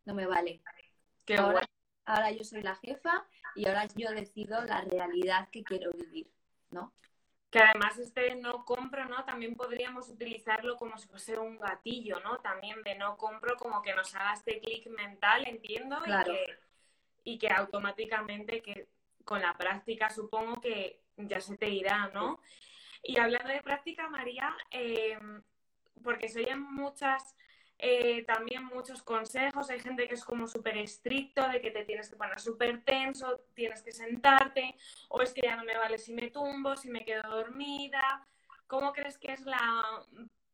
no me vale. ahora, ahora yo soy la jefa y ahora yo decido la realidad que quiero vivir, ¿no? Que además este no compro, ¿no? También podríamos utilizarlo como si fuese un gatillo, ¿no? También de no compro como que nos haga este clic mental, entiendo, y que automáticamente que con la práctica supongo que ya se te irá, ¿no? Y hablando de práctica, María, eh, porque se oyen muchas, eh, también muchos consejos, hay gente que es como súper estricto, de que te tienes que poner súper tenso, tienes que sentarte, o es que ya no me vale si me tumbo, si me quedo dormida. ¿Cómo crees que es la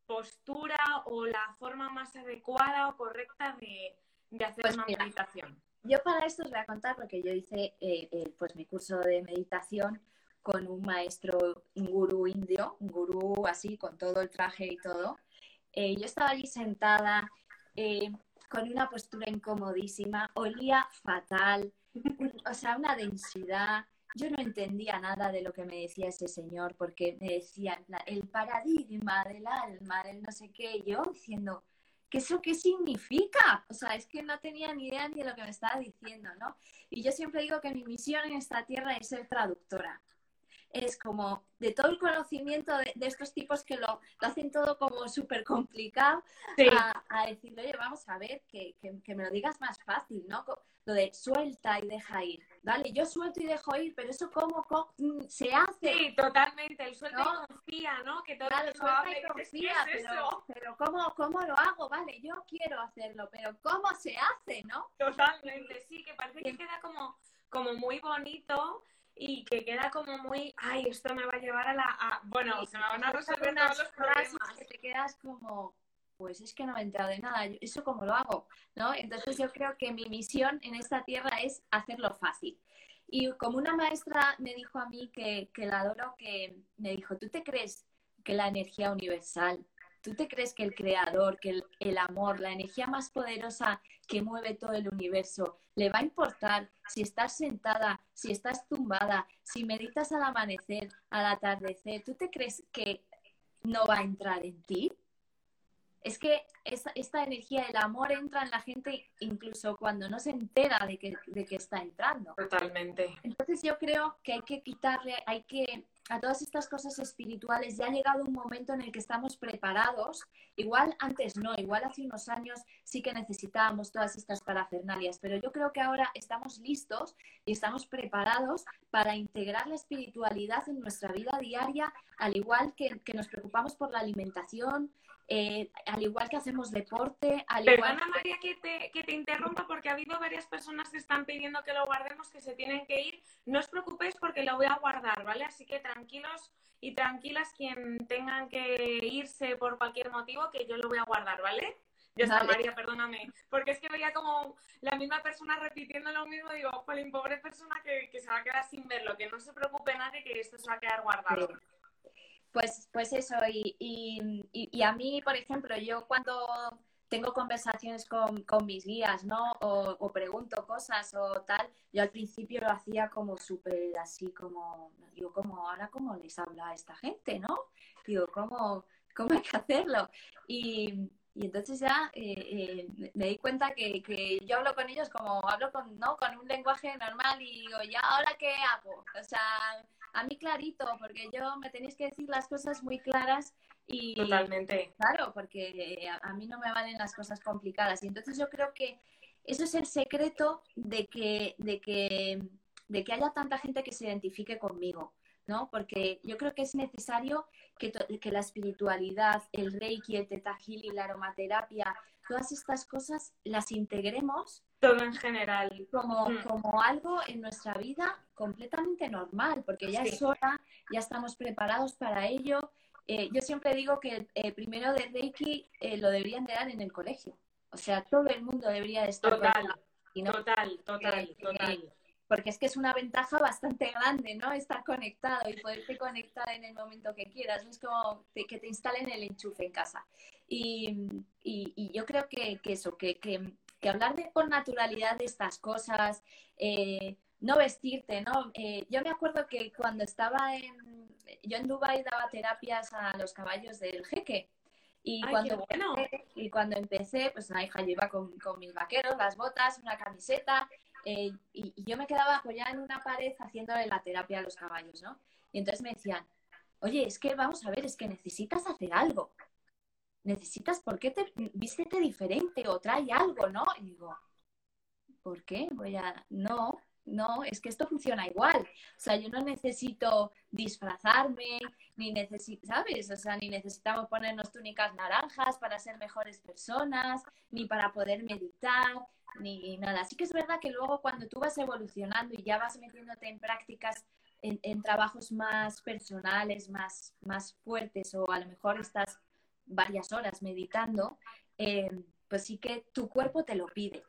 postura o la forma más adecuada o correcta de, hacer pues una meditación? Yo para esto os voy a contar porque yo hice eh, pues mi curso de meditación con un maestro, un gurú indio, un gurú así, con todo el traje y todo. Eh, yo estaba allí sentada eh, con una postura incomodísima, olía fatal, o sea, una densidad. Yo no entendía nada de lo que me decía ese señor porque me decía el paradigma del alma, del no sé qué, yo diciendo, ¿qué eso qué significa? O sea, es que no tenía ni idea ni de lo que me estaba diciendo, ¿no? Y yo siempre digo que mi misión en esta tierra es ser traductora es como de todo el conocimiento de, estos tipos que lo, hacen todo como súper complicado, a, decirle, oye, vamos a ver, que, me lo digas más fácil, ¿no? Lo de suelta y deja ir. Vale, yo suelto y dejo ir, pero eso cómo, mm, se hace. Sí, totalmente, el suelto y confía, ¿no? Que todo claro, suelta y confía, pero, pero ¿cómo, ¿cómo lo hago? Vale, yo quiero hacerlo, pero ¿cómo se hace, no? Totalmente, sí, que parece que queda como, como muy bonito, y que queda como muy, ay, esto me va a llevar a la... Bueno, se me van a resolver todos los problemas. Que te quedas como, pues es que no me he enterado de nada, ¿eso cómo lo hago? ¿no? Entonces yo creo que mi misión en esta tierra es hacerlo fácil. Y como una maestra me dijo a mí que, que la adoro, que me dijo, ¿tú te crees que la energía universal ¿Tú te crees que el creador, que el, amor, la energía más poderosa que mueve todo el universo, le va a importar si estás sentada, si estás tumbada, si meditas al amanecer, al atardecer? ¿Tú te crees que no va a entrar en ti? Es que esta, esta energía, el amor entra en la gente incluso cuando no se entera de que, de que está entrando. Totalmente. Entonces yo creo que hay que quitarle, hay que a todas estas cosas espirituales ya ha llegado un momento en el que estamos preparados. Igual antes no, igual hace unos años sí que necesitábamos todas estas parafernalias, pero yo creo que ahora estamos listos y estamos preparados para integrar la espiritualidad en nuestra vida diaria, al igual que, que nos preocupamos por la alimentación, eh, al igual que hacemos deporte, al Perdona, igual... María, que te, que te interrumpa porque ha habido varias personas que están pidiendo que lo guardemos, que se tienen que ir. No os preocupéis porque lo voy a guardar, ¿vale? Así que tranquilos y tranquilas quien tengan que irse por cualquier motivo, que yo lo voy a guardar, ¿vale? Ya está, María, perdóname. Porque es que veía como la misma persona repitiendo lo mismo. Digo, Jolín, pobre persona que, que, se va a quedar sin verlo. Que no se preocupe nadie, que esto se va a quedar guardado. Pues, pues eso, y, a mí, por ejemplo, yo cuando tengo conversaciones con, mis guías, ¿no? O, pregunto cosas o tal, yo al principio lo hacía como súper así, como, digo, como, ahora cómo les habla a esta gente, ¿no? Digo, ¿cómo, cómo hay que hacerlo? Y, entonces ya eh, eh, me di cuenta que, que, yo hablo con ellos como hablo con, ¿no? con un lenguaje normal y digo, ¿ya ahora qué hago? O sea, a mí clarito, porque yo me tenéis que decir las cosas muy claras y... Totalmente. Claro, porque a, mí no me valen las cosas complicadas. Y entonces yo creo que eso es el secreto de que, de que, de que haya tanta gente que se identifique conmigo. ¿no? Porque yo creo que es necesario que, que, la espiritualidad, el reiki, el teta y la aromaterapia, todas estas cosas las integremos todo en general. Como, mm. como algo en nuestra vida completamente normal, porque ya es hora, ya estamos preparados para ello. Eh, yo siempre digo que eh, primero de Reiki eh, lo deberían de dar en el colegio. O sea, todo el mundo debería de estar. Total, total, total, total. Porque es que es una ventaja bastante grande, ¿no? Estar conectado y poderte conectar en el momento que quieras. No es como que te instalen el enchufe en casa. Y, y, yo creo que, que eso, que, que que hablar de, con naturalidad de estas cosas, eh, no vestirte, ¿no? Eh, yo me acuerdo que cuando estaba en, yo en Dubai daba terapias a los caballos del jeque. Y, cuando, empecé, y cuando empecé, pues la hija, yo iba con, mis vaqueros, las botas, una camiseta, eh, y, y, yo me quedaba apoyada en una pared haciéndole la terapia a los caballos, ¿no? Y entonces me decían, oye, es que vamos a ver, es que necesitas hacer algo necesitas, ¿por qué te vístete diferente o trae algo, no? Y digo, ¿por qué? Voy a, no, no, es que esto funciona igual. O sea, yo no necesito disfrazarme, ni necesito, ¿sabes? O sea, ni necesitamos ponernos túnicas naranjas para ser mejores personas, ni para poder meditar, ni nada. Así que es verdad que luego cuando tú vas evolucionando y ya vas metiéndote en prácticas, en, trabajos más personales, más, más fuertes, o a lo mejor estás varias horas meditando, eh, pues sí que tu cuerpo te lo pide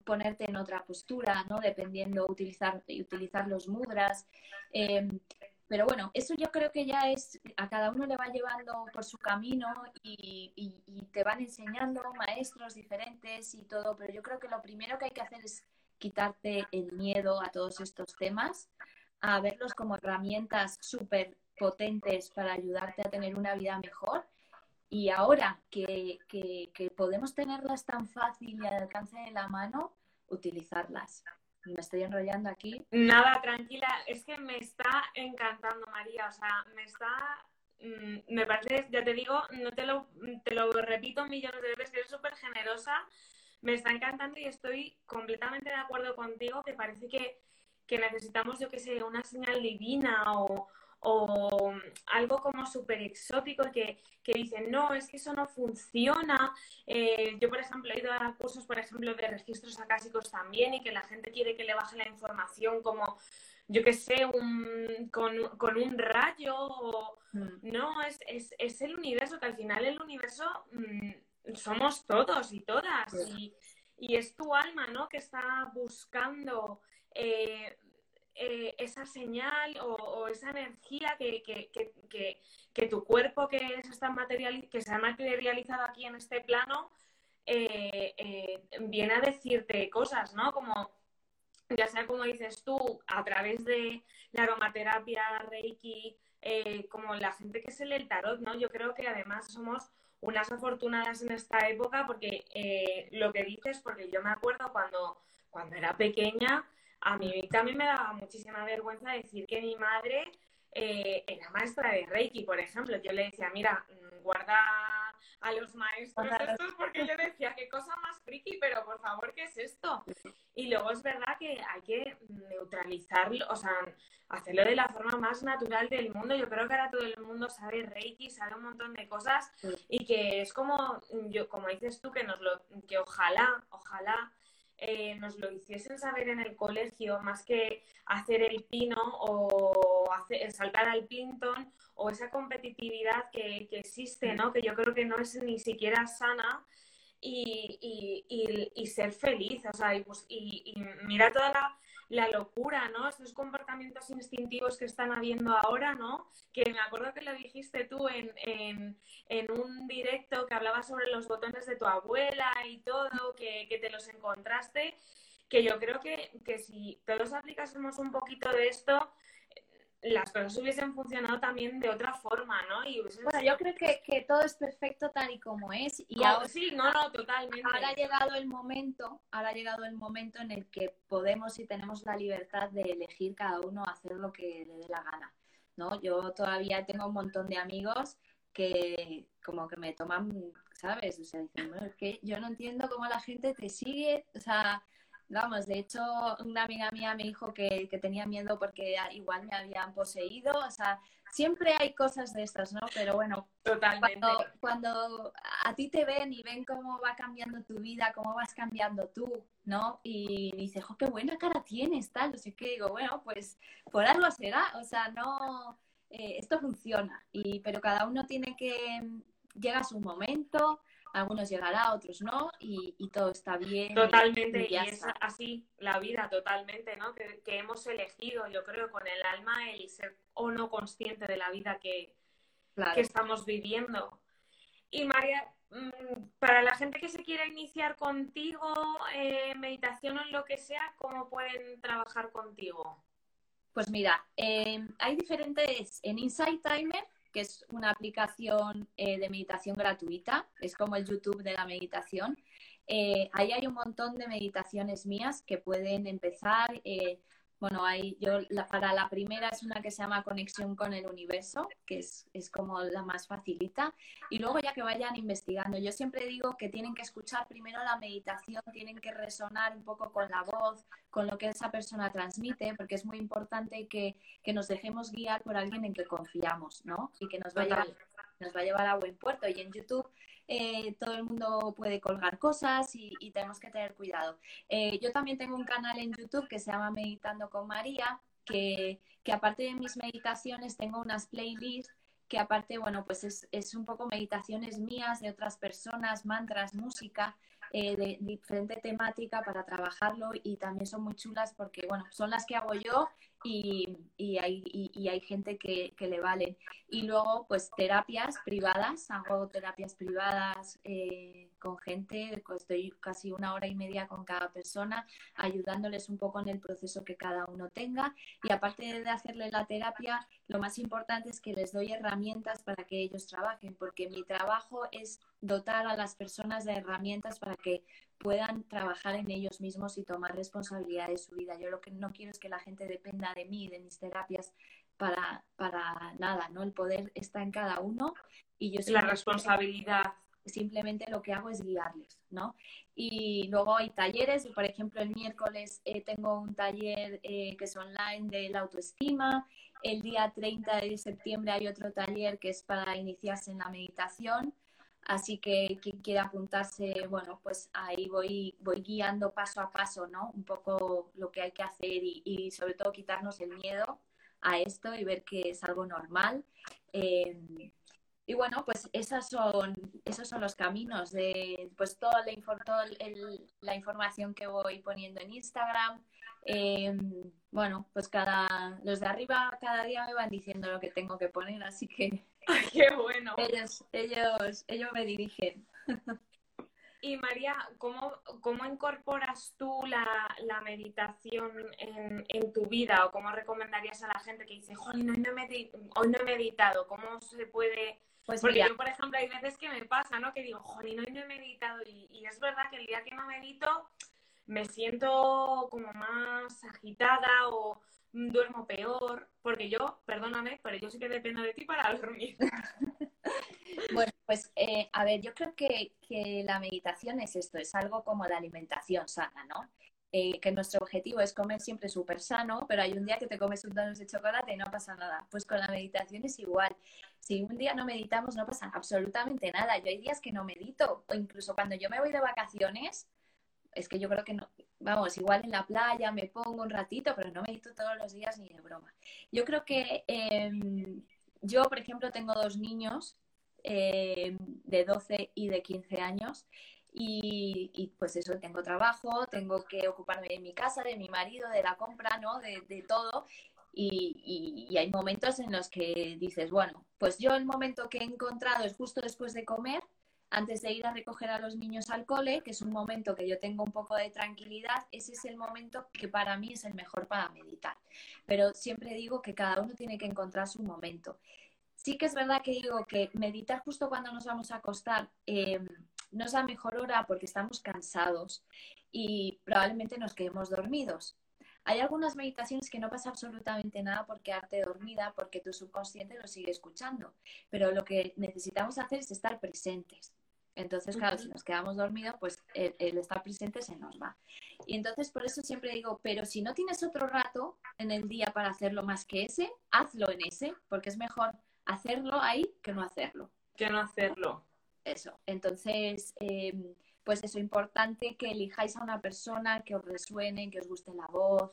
ponerte en otra postura, ¿no? Dependiendo, utilizar, utilizar los mudras. Em, pero bueno, eso yo creo que ya es, a cada uno le va llevando por su camino y, te van enseñando maestros diferentes y todo, pero yo creo que lo primero que hay que hacer es quitarte el miedo a todos estos temas, a verlos como herramientas súper potentes para ayudarte a tener una vida mejor y ahora que, podemos tenerlas tan fácil y al alcance de la mano, utilizarlas. Me estoy enrollando aquí. Nada, tranquila, es que me está encantando, María. O sea, me está. Mm, me parece, ya te digo, no te lo, te lo repito millones de veces, que eres súper generosa. Me está encantando y estoy completamente de acuerdo contigo, que parece que, que necesitamos, yo que sé, una señal divina o, o algo como súper exótico que, que, dicen, no, es que eso no funciona. Eh, yo, por ejemplo, he ido a cursos, por ejemplo, de registros acásicos también y que la gente quiere que le baje la información como, yo que sé, un, con, un rayo o... Mm. No, es, es, es, el universo, que al final el universo mm, somos todos y todas. Y, y, es tu alma, ¿no? Que está buscando... Eh, eh, esa señal o, esa energía que, que, tu cuerpo que, es esta material, que se ha materializado aquí en este plano eh, eh, viene a decirte cosas, ¿no? Como, ya sea como dices tú, a través de la aromaterapia, Reiki, como la gente que se lee el tarot, ¿no? Yo creo que además somos unas afortunadas en esta época porque lo que dices, porque yo me acuerdo cuando, cuando era pequeña, a mí también me daba muchísima vergüenza decir que mi madre eh, era maestra de Reiki, por ejemplo. Yo le decía, mira, mm, guarda a los maestros estos porque yo decía, qué cosa más friki, pero por favor, ¿qué es esto? Y luego es verdad que hay que neutralizarlo, o sea, hacerlo de la forma más natural del mundo. Yo creo que ahora todo el mundo sabe Reiki, sabe un montón de cosas y que es como, yo, como dices tú, que nos lo, que ojalá, ojalá eh, nos lo hiciesen saber en el colegio, más que hacer el pino o hacer, saltar al pinton o esa competitividad que, existe, ¿no? que yo creo que no es ni siquiera sana. Y, ser feliz, o sea, y, pues, y mira toda la, la locura, ¿no? Estos comportamientos instintivos que están habiendo ahora, ¿no? Que me acuerdo que lo dijiste tú en, un directo que hablaba sobre los botones de tu abuela y todo, que, te los encontraste, que yo creo que, que si todos aplicásemos un poquito de esto, las cosas hubiesen funcionado también de otra forma, ¿no? Y Bueno, yo creo que, todo es perfecto tal y como es. Y ahora, sí, no, no, totalmente. Ahora ha llegado el momento, ahora ha llegado el momento en el que podemos y tenemos la libertad de elegir cada uno hacer lo que le dé la gana, ¿no? Yo todavía tengo un montón de amigos que como que me toman, ¿sabes? O sea, dicen, bueno, es que yo no entiendo cómo la gente te sigue, o sea, Vamos, de hecho, una amiga mía me dijo que, tenía miedo porque igual me habían poseído. O sea, siempre hay cosas de estas, ¿no? Pero bueno, Totalmente. Cuando, a ti te ven y ven cómo va cambiando tu vida, cómo vas cambiando tú, ¿no? Y dices, jo, qué buena cara tienes, tal. O sea, que digo, bueno, pues por algo será. O sea, no, eh, esto funciona. Y, pero cada uno tiene que, llega su momento algunos llegará, otros no, y, todo está bien. Totalmente, y, es así la vida, totalmente, ¿no? Que, hemos elegido, yo creo, con el alma el ser o no consciente de la vida que, que estamos viviendo. Y María, mm, para la gente que se quiera iniciar contigo, eh, meditación o en lo que sea, ¿cómo pueden trabajar contigo? Pues mira, eh, hay diferentes, en Insight Timer que es una aplicación eh, de meditación gratuita, es como el YouTube de la meditación. Eh, ahí hay un montón de meditaciones mías que pueden empezar. Eh, bueno, hay, yo para la primera es una que se llama Conexión con el Universo, que es, es, como la más facilita, y luego ya que vayan investigando. Yo siempre digo que tienen que escuchar primero la meditación, tienen que resonar un poco con la voz, con lo que esa persona transmite, porque es muy importante que, que nos dejemos guiar por alguien en que confiamos, ¿no? Y que nos va, a llevar, nos va a llevar a buen puerto. Y en YouTube eh, todo el mundo puede colgar cosas y, tenemos que tener cuidado. Eh, yo también tengo un canal en YouTube que se llama Meditando con María, que, que aparte de mis meditaciones tengo unas playlists que aparte, bueno, pues es, es, un poco meditaciones mías de otras personas, mantras, música, eh, de diferente temática para trabajarlo y también son muy chulas porque, bueno, son las que hago yo y, y, hay, y, hay, gente que, que, le valen. Y luego, pues terapias privadas, hago terapias privadas eh, con gente, estoy casi una hora y media con cada persona, ayudándoles un poco en el proceso que cada uno tenga. Y aparte de hacerle la terapia, lo más importante es que les doy herramientas para que ellos trabajen, porque mi trabajo es dotar a las personas de herramientas para que puedan trabajar en ellos mismos y tomar responsabilidad de su vida. Yo lo que no quiero es que la gente dependa de mí, de mis terapias, para, para nada, ¿no? El poder está en cada uno y yo la responsabilidad. Simplemente lo que hago es guiarles, ¿no? Y luego hay talleres, por ejemplo, el miércoles eh, tengo un taller eh, que es online de la autoestima, el día 30 de septiembre hay otro taller que es para iniciarse en la meditación Así que quien quiera apuntarse, bueno, pues ahí voy, voy guiando paso a paso, ¿no? Un poco lo que hay que hacer y, sobre todo quitarnos el miedo a esto y ver que es algo normal. Eh, y bueno, pues esas son, esos son los caminos de pues toda la, la información que voy poniendo en Instagram. Eh, bueno, pues cada, los de arriba cada día me van diciendo lo que tengo que poner, así que ¡Qué bueno! Ellos, ellos, ellos me dirigen. Y María, ¿cómo, cómo incorporas tú la, la meditación en, en, tu vida? ¿O cómo recomendarías a la gente que dice, hoy no, hoy no he meditado? ¿Cómo se puede...? Pues Porque yo, por ejemplo, hay veces que me pasa, ¿no? Que digo, joder, hoy no he meditado. Y, y es verdad que el día que no medito me siento como más agitada o duermo peor, porque yo, perdóname, pero yo sí que dependo de ti para dormir. bueno, pues eh, a ver, yo creo que, la meditación es esto, es algo como la alimentación sana, ¿no? Eh, que nuestro objetivo es comer siempre súper sano, pero hay un día que te comes un donuts de chocolate y no pasa nada. Pues con la meditación es igual. Si un día no meditamos, no pasa absolutamente nada. Yo hay días que no medito, o incluso cuando yo me voy de vacaciones, es que yo creo que no, vamos, igual en la playa me pongo un ratito, pero no medito todos los días ni de broma. Yo creo que em, yo, por ejemplo, tengo dos niños em, de 12 y de 15 años y, pues eso, tengo trabajo, tengo que ocuparme de mi casa, de mi marido, de la compra, ¿no? De, todo. Y, y, hay momentos en los que dices, bueno, pues yo el momento que he encontrado es justo después de comer, antes de ir a recoger a los niños al cole, que es un momento que yo tengo un poco de tranquilidad, ese es el momento que para mí es el mejor para meditar. Pero siempre digo que cada uno tiene que encontrar su momento. Sí que es verdad que digo que meditar justo cuando nos vamos a acostar eh, no es la mejor hora porque estamos cansados y probablemente nos quedemos dormidos. Hay algunas meditaciones que no pasa absolutamente nada por quedarte dormida porque tu subconsciente lo sigue escuchando, pero lo que necesitamos hacer es estar presentes. Entonces, claro, si nos quedamos dormidos, pues el, estar presente se nos va. Y entonces, por eso siempre digo, pero si no tienes otro rato en el día para hacerlo más que ese, hazlo en ese, porque es mejor hacerlo ahí que no hacerlo. Que no hacerlo. Eso. Entonces, em, pues eso, importante que elijáis a una persona que os resuene, que os guste la voz,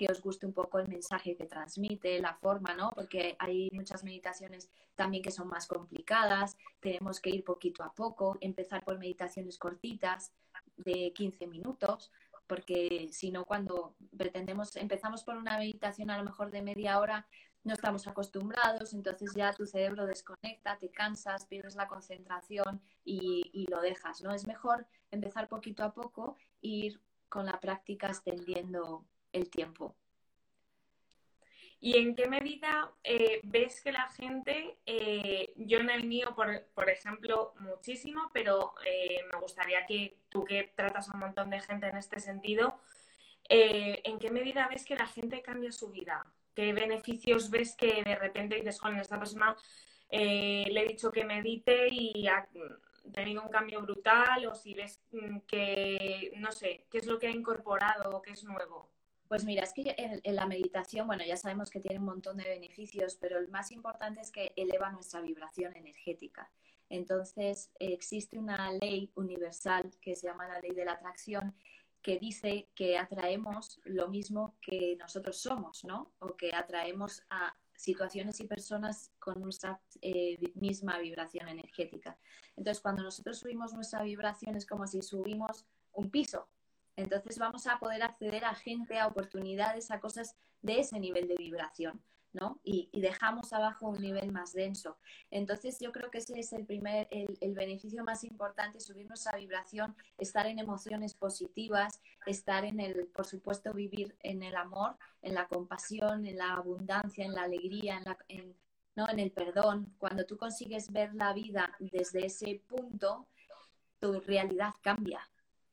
que os guste un poco el mensaje que transmite, la forma, ¿no? Porque hay muchas meditaciones también que son más complicadas, tenemos que ir poquito a poco, empezar por meditaciones cortitas de 15 minutos, porque si no, cuando pretendemos, empezamos por una meditación a lo mejor de media hora, no estamos acostumbrados, entonces ya tu cerebro desconecta, te cansas, pierdes la concentración y, y lo dejas, ¿no? Es mejor empezar poquito a poco e ir con la práctica extendiendo el tiempo. ¿Y en qué medida eh, ves que la gente, eh, yo en el mío, por, ejemplo, muchísimo, pero eh, me gustaría que tú que tratas a un montón de gente en este sentido, ¿en qué medida ves que la gente cambia su vida? ¿Qué beneficios ves que de repente dices, con esta persona le he dicho que medite y ha tenido un cambio brutal? O si ves mm, que, no sé, ¿qué es lo que ha incorporado o qué es nuevo? Pues mira, es que en, la meditación, bueno, ya sabemos que tiene un montón de beneficios, pero el más importante es que eleva nuestra vibración energética. Entonces, existe una ley universal que se llama la ley de la atracción que dice que atraemos lo mismo que nosotros somos, ¿no? O que atraemos a situaciones y personas con nuestra eh, misma vibración energética. Entonces, cuando nosotros subimos nuestra vibración es como si subimos un piso. Entonces vamos a poder acceder a gente, a oportunidades, a cosas de ese nivel de vibración. ¿no? Y, dejamos abajo un nivel más denso. Entonces yo creo que ese es el primer, el, beneficio más importante, subir nuestra vibración, estar en emociones positivas, estar en el, por supuesto, vivir en el amor, en la compasión, en la abundancia, en la alegría, en, la, ¿no? en el perdón. Cuando tú consigues ver la vida desde ese punto, tu realidad cambia,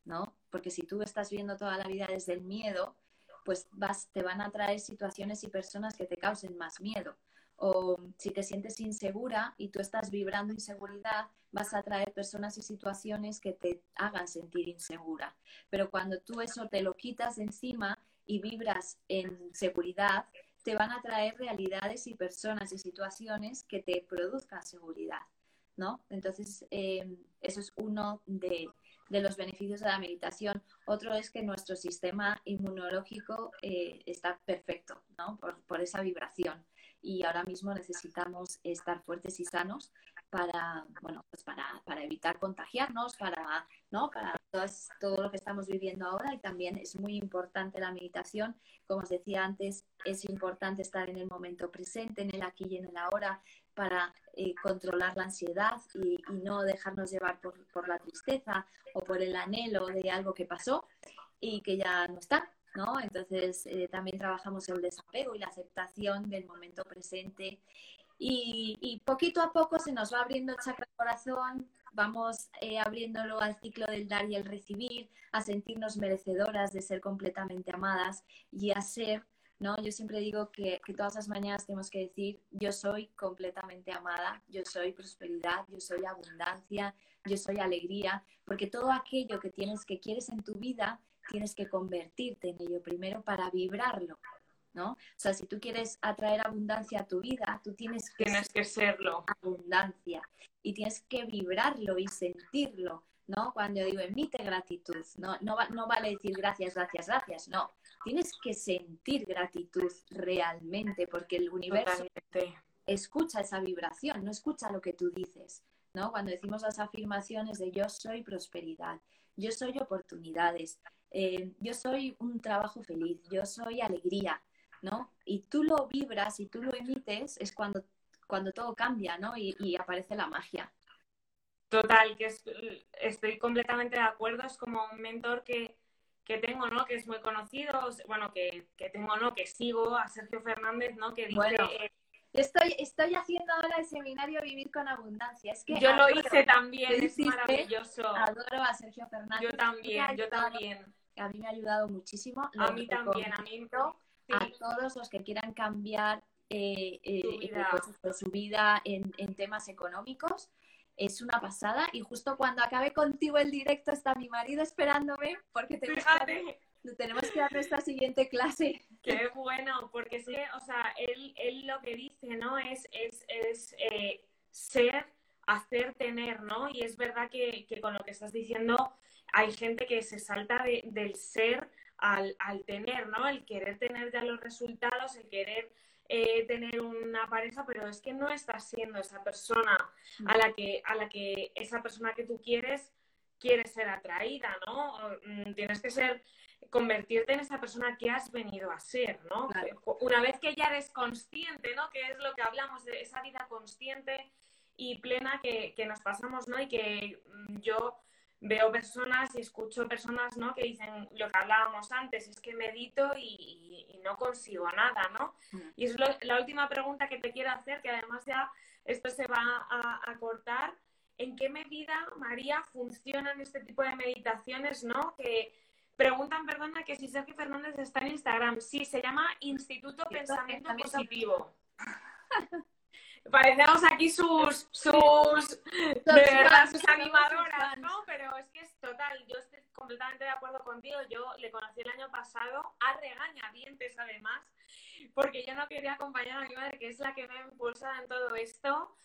¿no? Porque si tú estás viendo toda la vida desde el miedo, pues vas, te van a traer situaciones y personas que te causen más miedo. O si te sientes insegura y tú estás vibrando inseguridad, vas a traer personas y situaciones que te hagan sentir insegura. Pero cuando tú eso te lo quitas de encima y vibras en seguridad, te van a traer realidades y personas y situaciones que te produzcan seguridad, ¿no? Entonces, eh, eso es uno de, de los beneficios de la meditación. Otro es que nuestro sistema inmunológico eh, está perfecto, ¿no? Por, esa vibración. Y ahora mismo necesitamos estar fuertes y sanos para, bueno, pues para, para evitar contagiarnos, para, ¿no? para todo, lo que estamos viviendo ahora. Y también es muy importante la meditación. Como os decía antes, es importante estar en el momento presente, en el aquí y en el ahora, para eh, controlar la ansiedad y, no dejarnos llevar por, la tristeza o por el anhelo de algo que pasó y que ya no está, ¿no? Entonces eh, también trabajamos el desapego y la aceptación del momento presente y, poquito a poco se nos va abriendo el chakra corazón, vamos eh, abriéndolo al ciclo del dar y el recibir, a sentirnos merecedoras de ser completamente amadas y a ser ¿no? Yo siempre digo que, todas las mañanas tenemos que decir, yo soy completamente amada, yo soy prosperidad, yo soy abundancia, yo soy alegría, porque todo aquello que tienes, que quieres en tu vida, tienes que convertirte en ello primero para vibrarlo, ¿no? O sea, si tú quieres atraer abundancia a tu vida, tú tienes que, tienes que serlo. Abundancia. Y tienes que vibrarlo y sentirlo, ¿no? Cuando digo emite gratitud, no, no, no vale decir gracias, gracias, gracias, no tienes que sentir gratitud realmente, porque el universo escucha esa vibración, no escucha lo que tú dices. ¿no? Cuando decimos las afirmaciones de yo soy prosperidad, yo soy oportunidades, eh, yo soy un trabajo feliz, yo soy alegría, ¿no? Y tú lo vibras y tú lo emites, es cuando, cuando todo cambia, ¿no? Y, y aparece la magia. Total, que estoy completamente de acuerdo, es como un mentor que, que tengo, ¿no? Que es muy conocido, bueno, que, que tengo, ¿no? Que sigo a Sergio Fernández, ¿no? Que dice... Bueno. Estoy, estoy haciendo ahora el seminario Vivir con Abundancia. Es que yo lo hice también, es maravilloso. Adoro a Sergio Fernández. Yo también, yo también. A mí me ha ayudado muchísimo. a mí también, a mí A todos los que quieran cambiar eh, eh, su eh, vida, pues, su vida en, en, temas económicos es una pasada y justo cuando acabe contigo el directo está mi marido esperándome porque tenemos, que, tenemos que dar nuestra siguiente clase. Qué bueno, porque sí, o sea, él, él lo que dice, ¿no? Es, es, es eh, ser, hacer, tener, ¿no? Y es verdad que, que, con lo que estás diciendo hay gente que se salta del ser al, al tener, ¿no? El querer tener ya los resultados, el querer eh, tener una pareja, pero es que no estás siendo esa persona a la que, a la que esa persona que tú quieres quiere ser atraída, ¿no? Mm, tienes que ser, convertirte en esa persona que has venido a ser, ¿no? Una vez que ya eres consciente, ¿no? Que es lo que hablamos de esa vida consciente y plena que, que nos pasamos, ¿no? Y que mm, yo veo personas y escucho personas ¿no? que dicen lo que hablábamos antes, es que medito y, no consigo nada, ¿no? Mm. Y es la última pregunta que te quiero hacer, que además ya esto se va a, cortar. ¿En qué medida, María, funcionan este tipo de meditaciones, ¿no? Que Preguntan, perdona, que si Sergio Fernández está en Instagram. Sí, se llama Instituto Pensamiento Positivo. Parecemos aquí sus, sus, sus animadoras, ¿no? Pero es que es total, yo estoy completamente de acuerdo contigo. Yo le conocí el año pasado a regañadientes, además, porque yo no quería acompañar a mi madre, que es la que me ha impulsado en todo esto.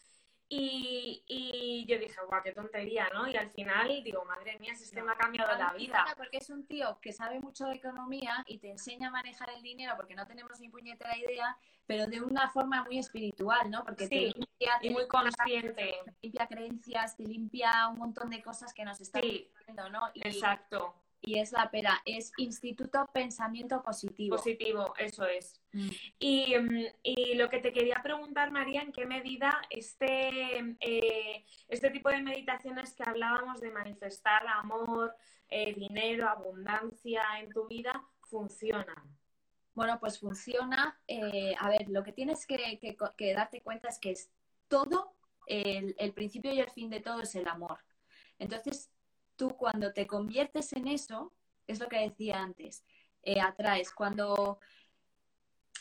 Y, y, yo dije, guau, qué tontería, ¿no? Y al final digo, madre mía, ese sistema ha cambiado la vida. Porque es un tío que sabe mucho de economía y te enseña a manejar el dinero porque no tenemos ni puñetera idea, pero de una forma muy espiritual, ¿no? Porque te limpia, y muy consciente. Te limpia creencias, te limpia un montón de cosas que nos están diciendo, ¿no? Exacto y es la pera, es Instituto Pensamiento Positivo. Positivo, eso es. Mm. Mm, y, lo que te quería preguntar, María, ¿en qué medida este, eh, este tipo de meditaciones que hablábamos de manifestar amor, eh, dinero, abundancia en tu vida funcionan? Bueno, pues funciona. Eh, a ver, lo que tienes que, que, darte cuenta es que es todo, el, el principio y el fin de todo es el amor. Entonces, tú cuando te conviertes en eso, es lo que decía antes, eh, atraes. Cuando,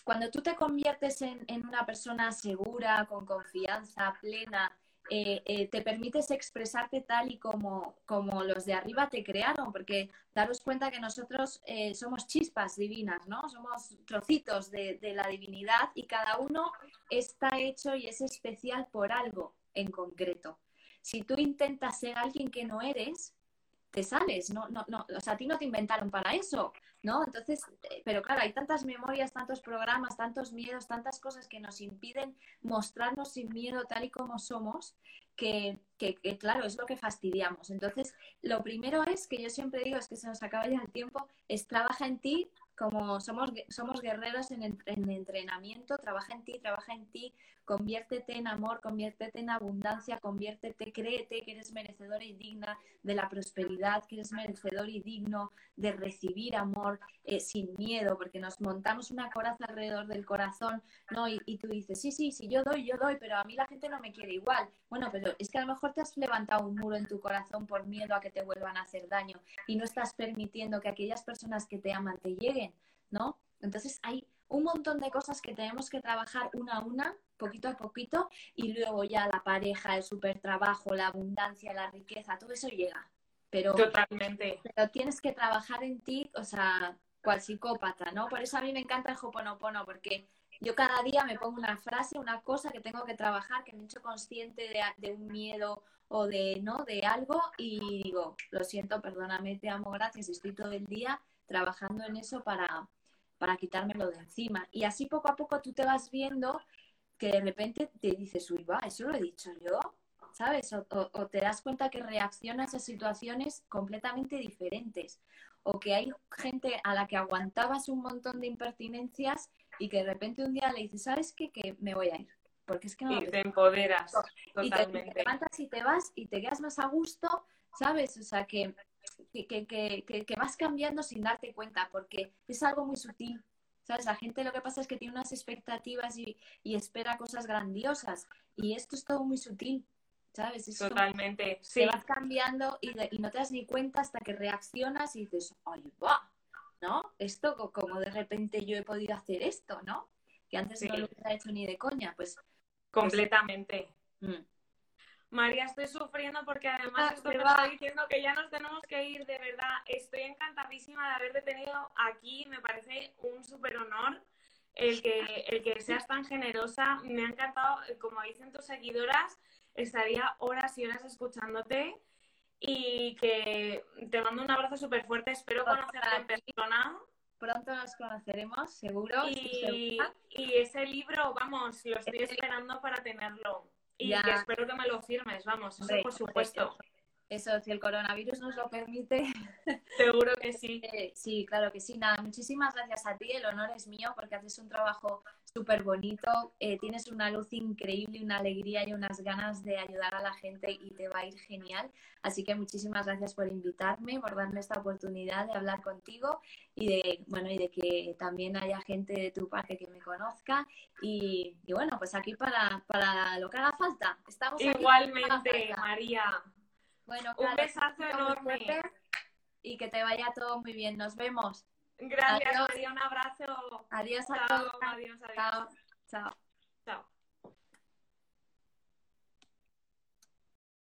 cuando tú te conviertes en, una persona segura, con confianza, plena, eh, eh, te permites expresarte tal y como, como, los de arriba te crearon, porque daros cuenta que nosotros somos chispas divinas, ¿no? Somos trocitos de, de la divinidad y cada uno está hecho y es especial por algo en concreto. Si tú intentas ser alguien que no eres, te sales, no, no, no, o sea, a ti no te inventaron para eso, ¿no? Entonces, eh, pero claro, hay tantas memorias, tantos programas, tantos miedos, tantas cosas que nos impiden mostrarnos sin miedo tal y como somos, que, que, claro, es lo que fastidiamos. Entonces, lo primero es, que yo siempre digo, es que se nos acaba ya el tiempo, es trabaja en ti, como somos, somos guerreros en, en, entrenamiento, trabaja en ti, trabaja en ti, conviértete en amor, conviértete en abundancia, conviértete, créete que eres merecedor y digna de la prosperidad, que eres merecedor y digno de recibir amor eh, sin miedo, porque nos montamos una coraza alrededor del corazón, ¿no? Y, y, tú dices, sí, sí, sí, yo doy, yo doy, pero a mí la gente no me quiere igual. Bueno, pero es que a lo mejor te has levantado un muro en tu corazón por miedo a que te vuelvan a hacer daño y no estás permitiendo que aquellas personas que te aman te lleguen, ¿no? Entonces hay un montón de cosas que tenemos que trabajar una a una, poquito a poquito, y luego ya la pareja, el super trabajo, la abundancia, la riqueza, todo eso llega. Pero, Totalmente. Pero tienes que trabajar en ti, o sea, cual psicópata, ¿no? Por eso a mí me encanta el Hoponopono, porque yo cada día me pongo una frase, una cosa que tengo que trabajar, que me he hecho consciente de, un miedo o de, ¿no? De algo y digo, lo siento, perdóname, te amo, gracias, estoy todo el día trabajando en eso para, para quitármelo de encima. Y así poco a poco tú te vas viendo que de repente te dices, uy, va, eso lo he dicho yo, ¿sabes? O, te das cuenta que reaccionas a situaciones completamente diferentes. O que hay gente a la que aguantabas un montón de impertinencias y que de repente un día le dices, ¿sabes qué? Que me voy a ir. Porque es que no y te empoderas. Y te, te, levantas y te vas y te quedas más a gusto, ¿sabes? O sea, que que, vas cambiando sin darte cuenta, porque es algo muy sutil. ¿Sabes? La gente lo que pasa es que tiene unas expectativas y, espera cosas grandiosas. Y esto es todo muy sutil. ¿Sabes? Totalmente. sí. Te vas cambiando y, no te das ni cuenta hasta que reaccionas y dices, ¡ay, va! ¿No? Esto, como de repente yo he podido hacer esto, ¿no? Que antes no lo hubiera hecho ni de coña. Pues. Completamente. Pues, María, estoy sufriendo porque además ah, estoy diciendo que ya nos tenemos que ir, de verdad. Estoy encantadísima de haberte tenido aquí, me parece un súper honor el que, el que seas tan generosa. Me ha encantado, como dicen tus seguidoras, estaría horas y horas escuchándote y que te mando un abrazo súper fuerte. Espero conocerte en persona. Pronto nos conoceremos, seguro. Y, y ese libro, vamos, lo estoy esperando para tenerlo. Y que espero que me lo firmes, vamos, eso por supuesto. Eso, si el coronavirus nos lo permite. Seguro que sí. Eh, sí, claro que sí. Nada, muchísimas gracias a ti. El honor es mío porque haces un trabajo súper bonito. Eh, tienes una luz increíble, una alegría y unas ganas de ayudar a la gente y te va a ir genial. Así que muchísimas gracias por invitarme, por darme esta oportunidad de hablar contigo y de, bueno, y de que también haya gente de tu parte que me conozca. Y, bueno, pues aquí para, para lo que haga falta. Estamos Igualmente, María. Bueno, un besazo enorme. y que te vaya todo muy bien. Nos vemos. Gracias, María. Un abrazo. Adiós a todos. Adiós, adiós. Chao. Chao. Chao.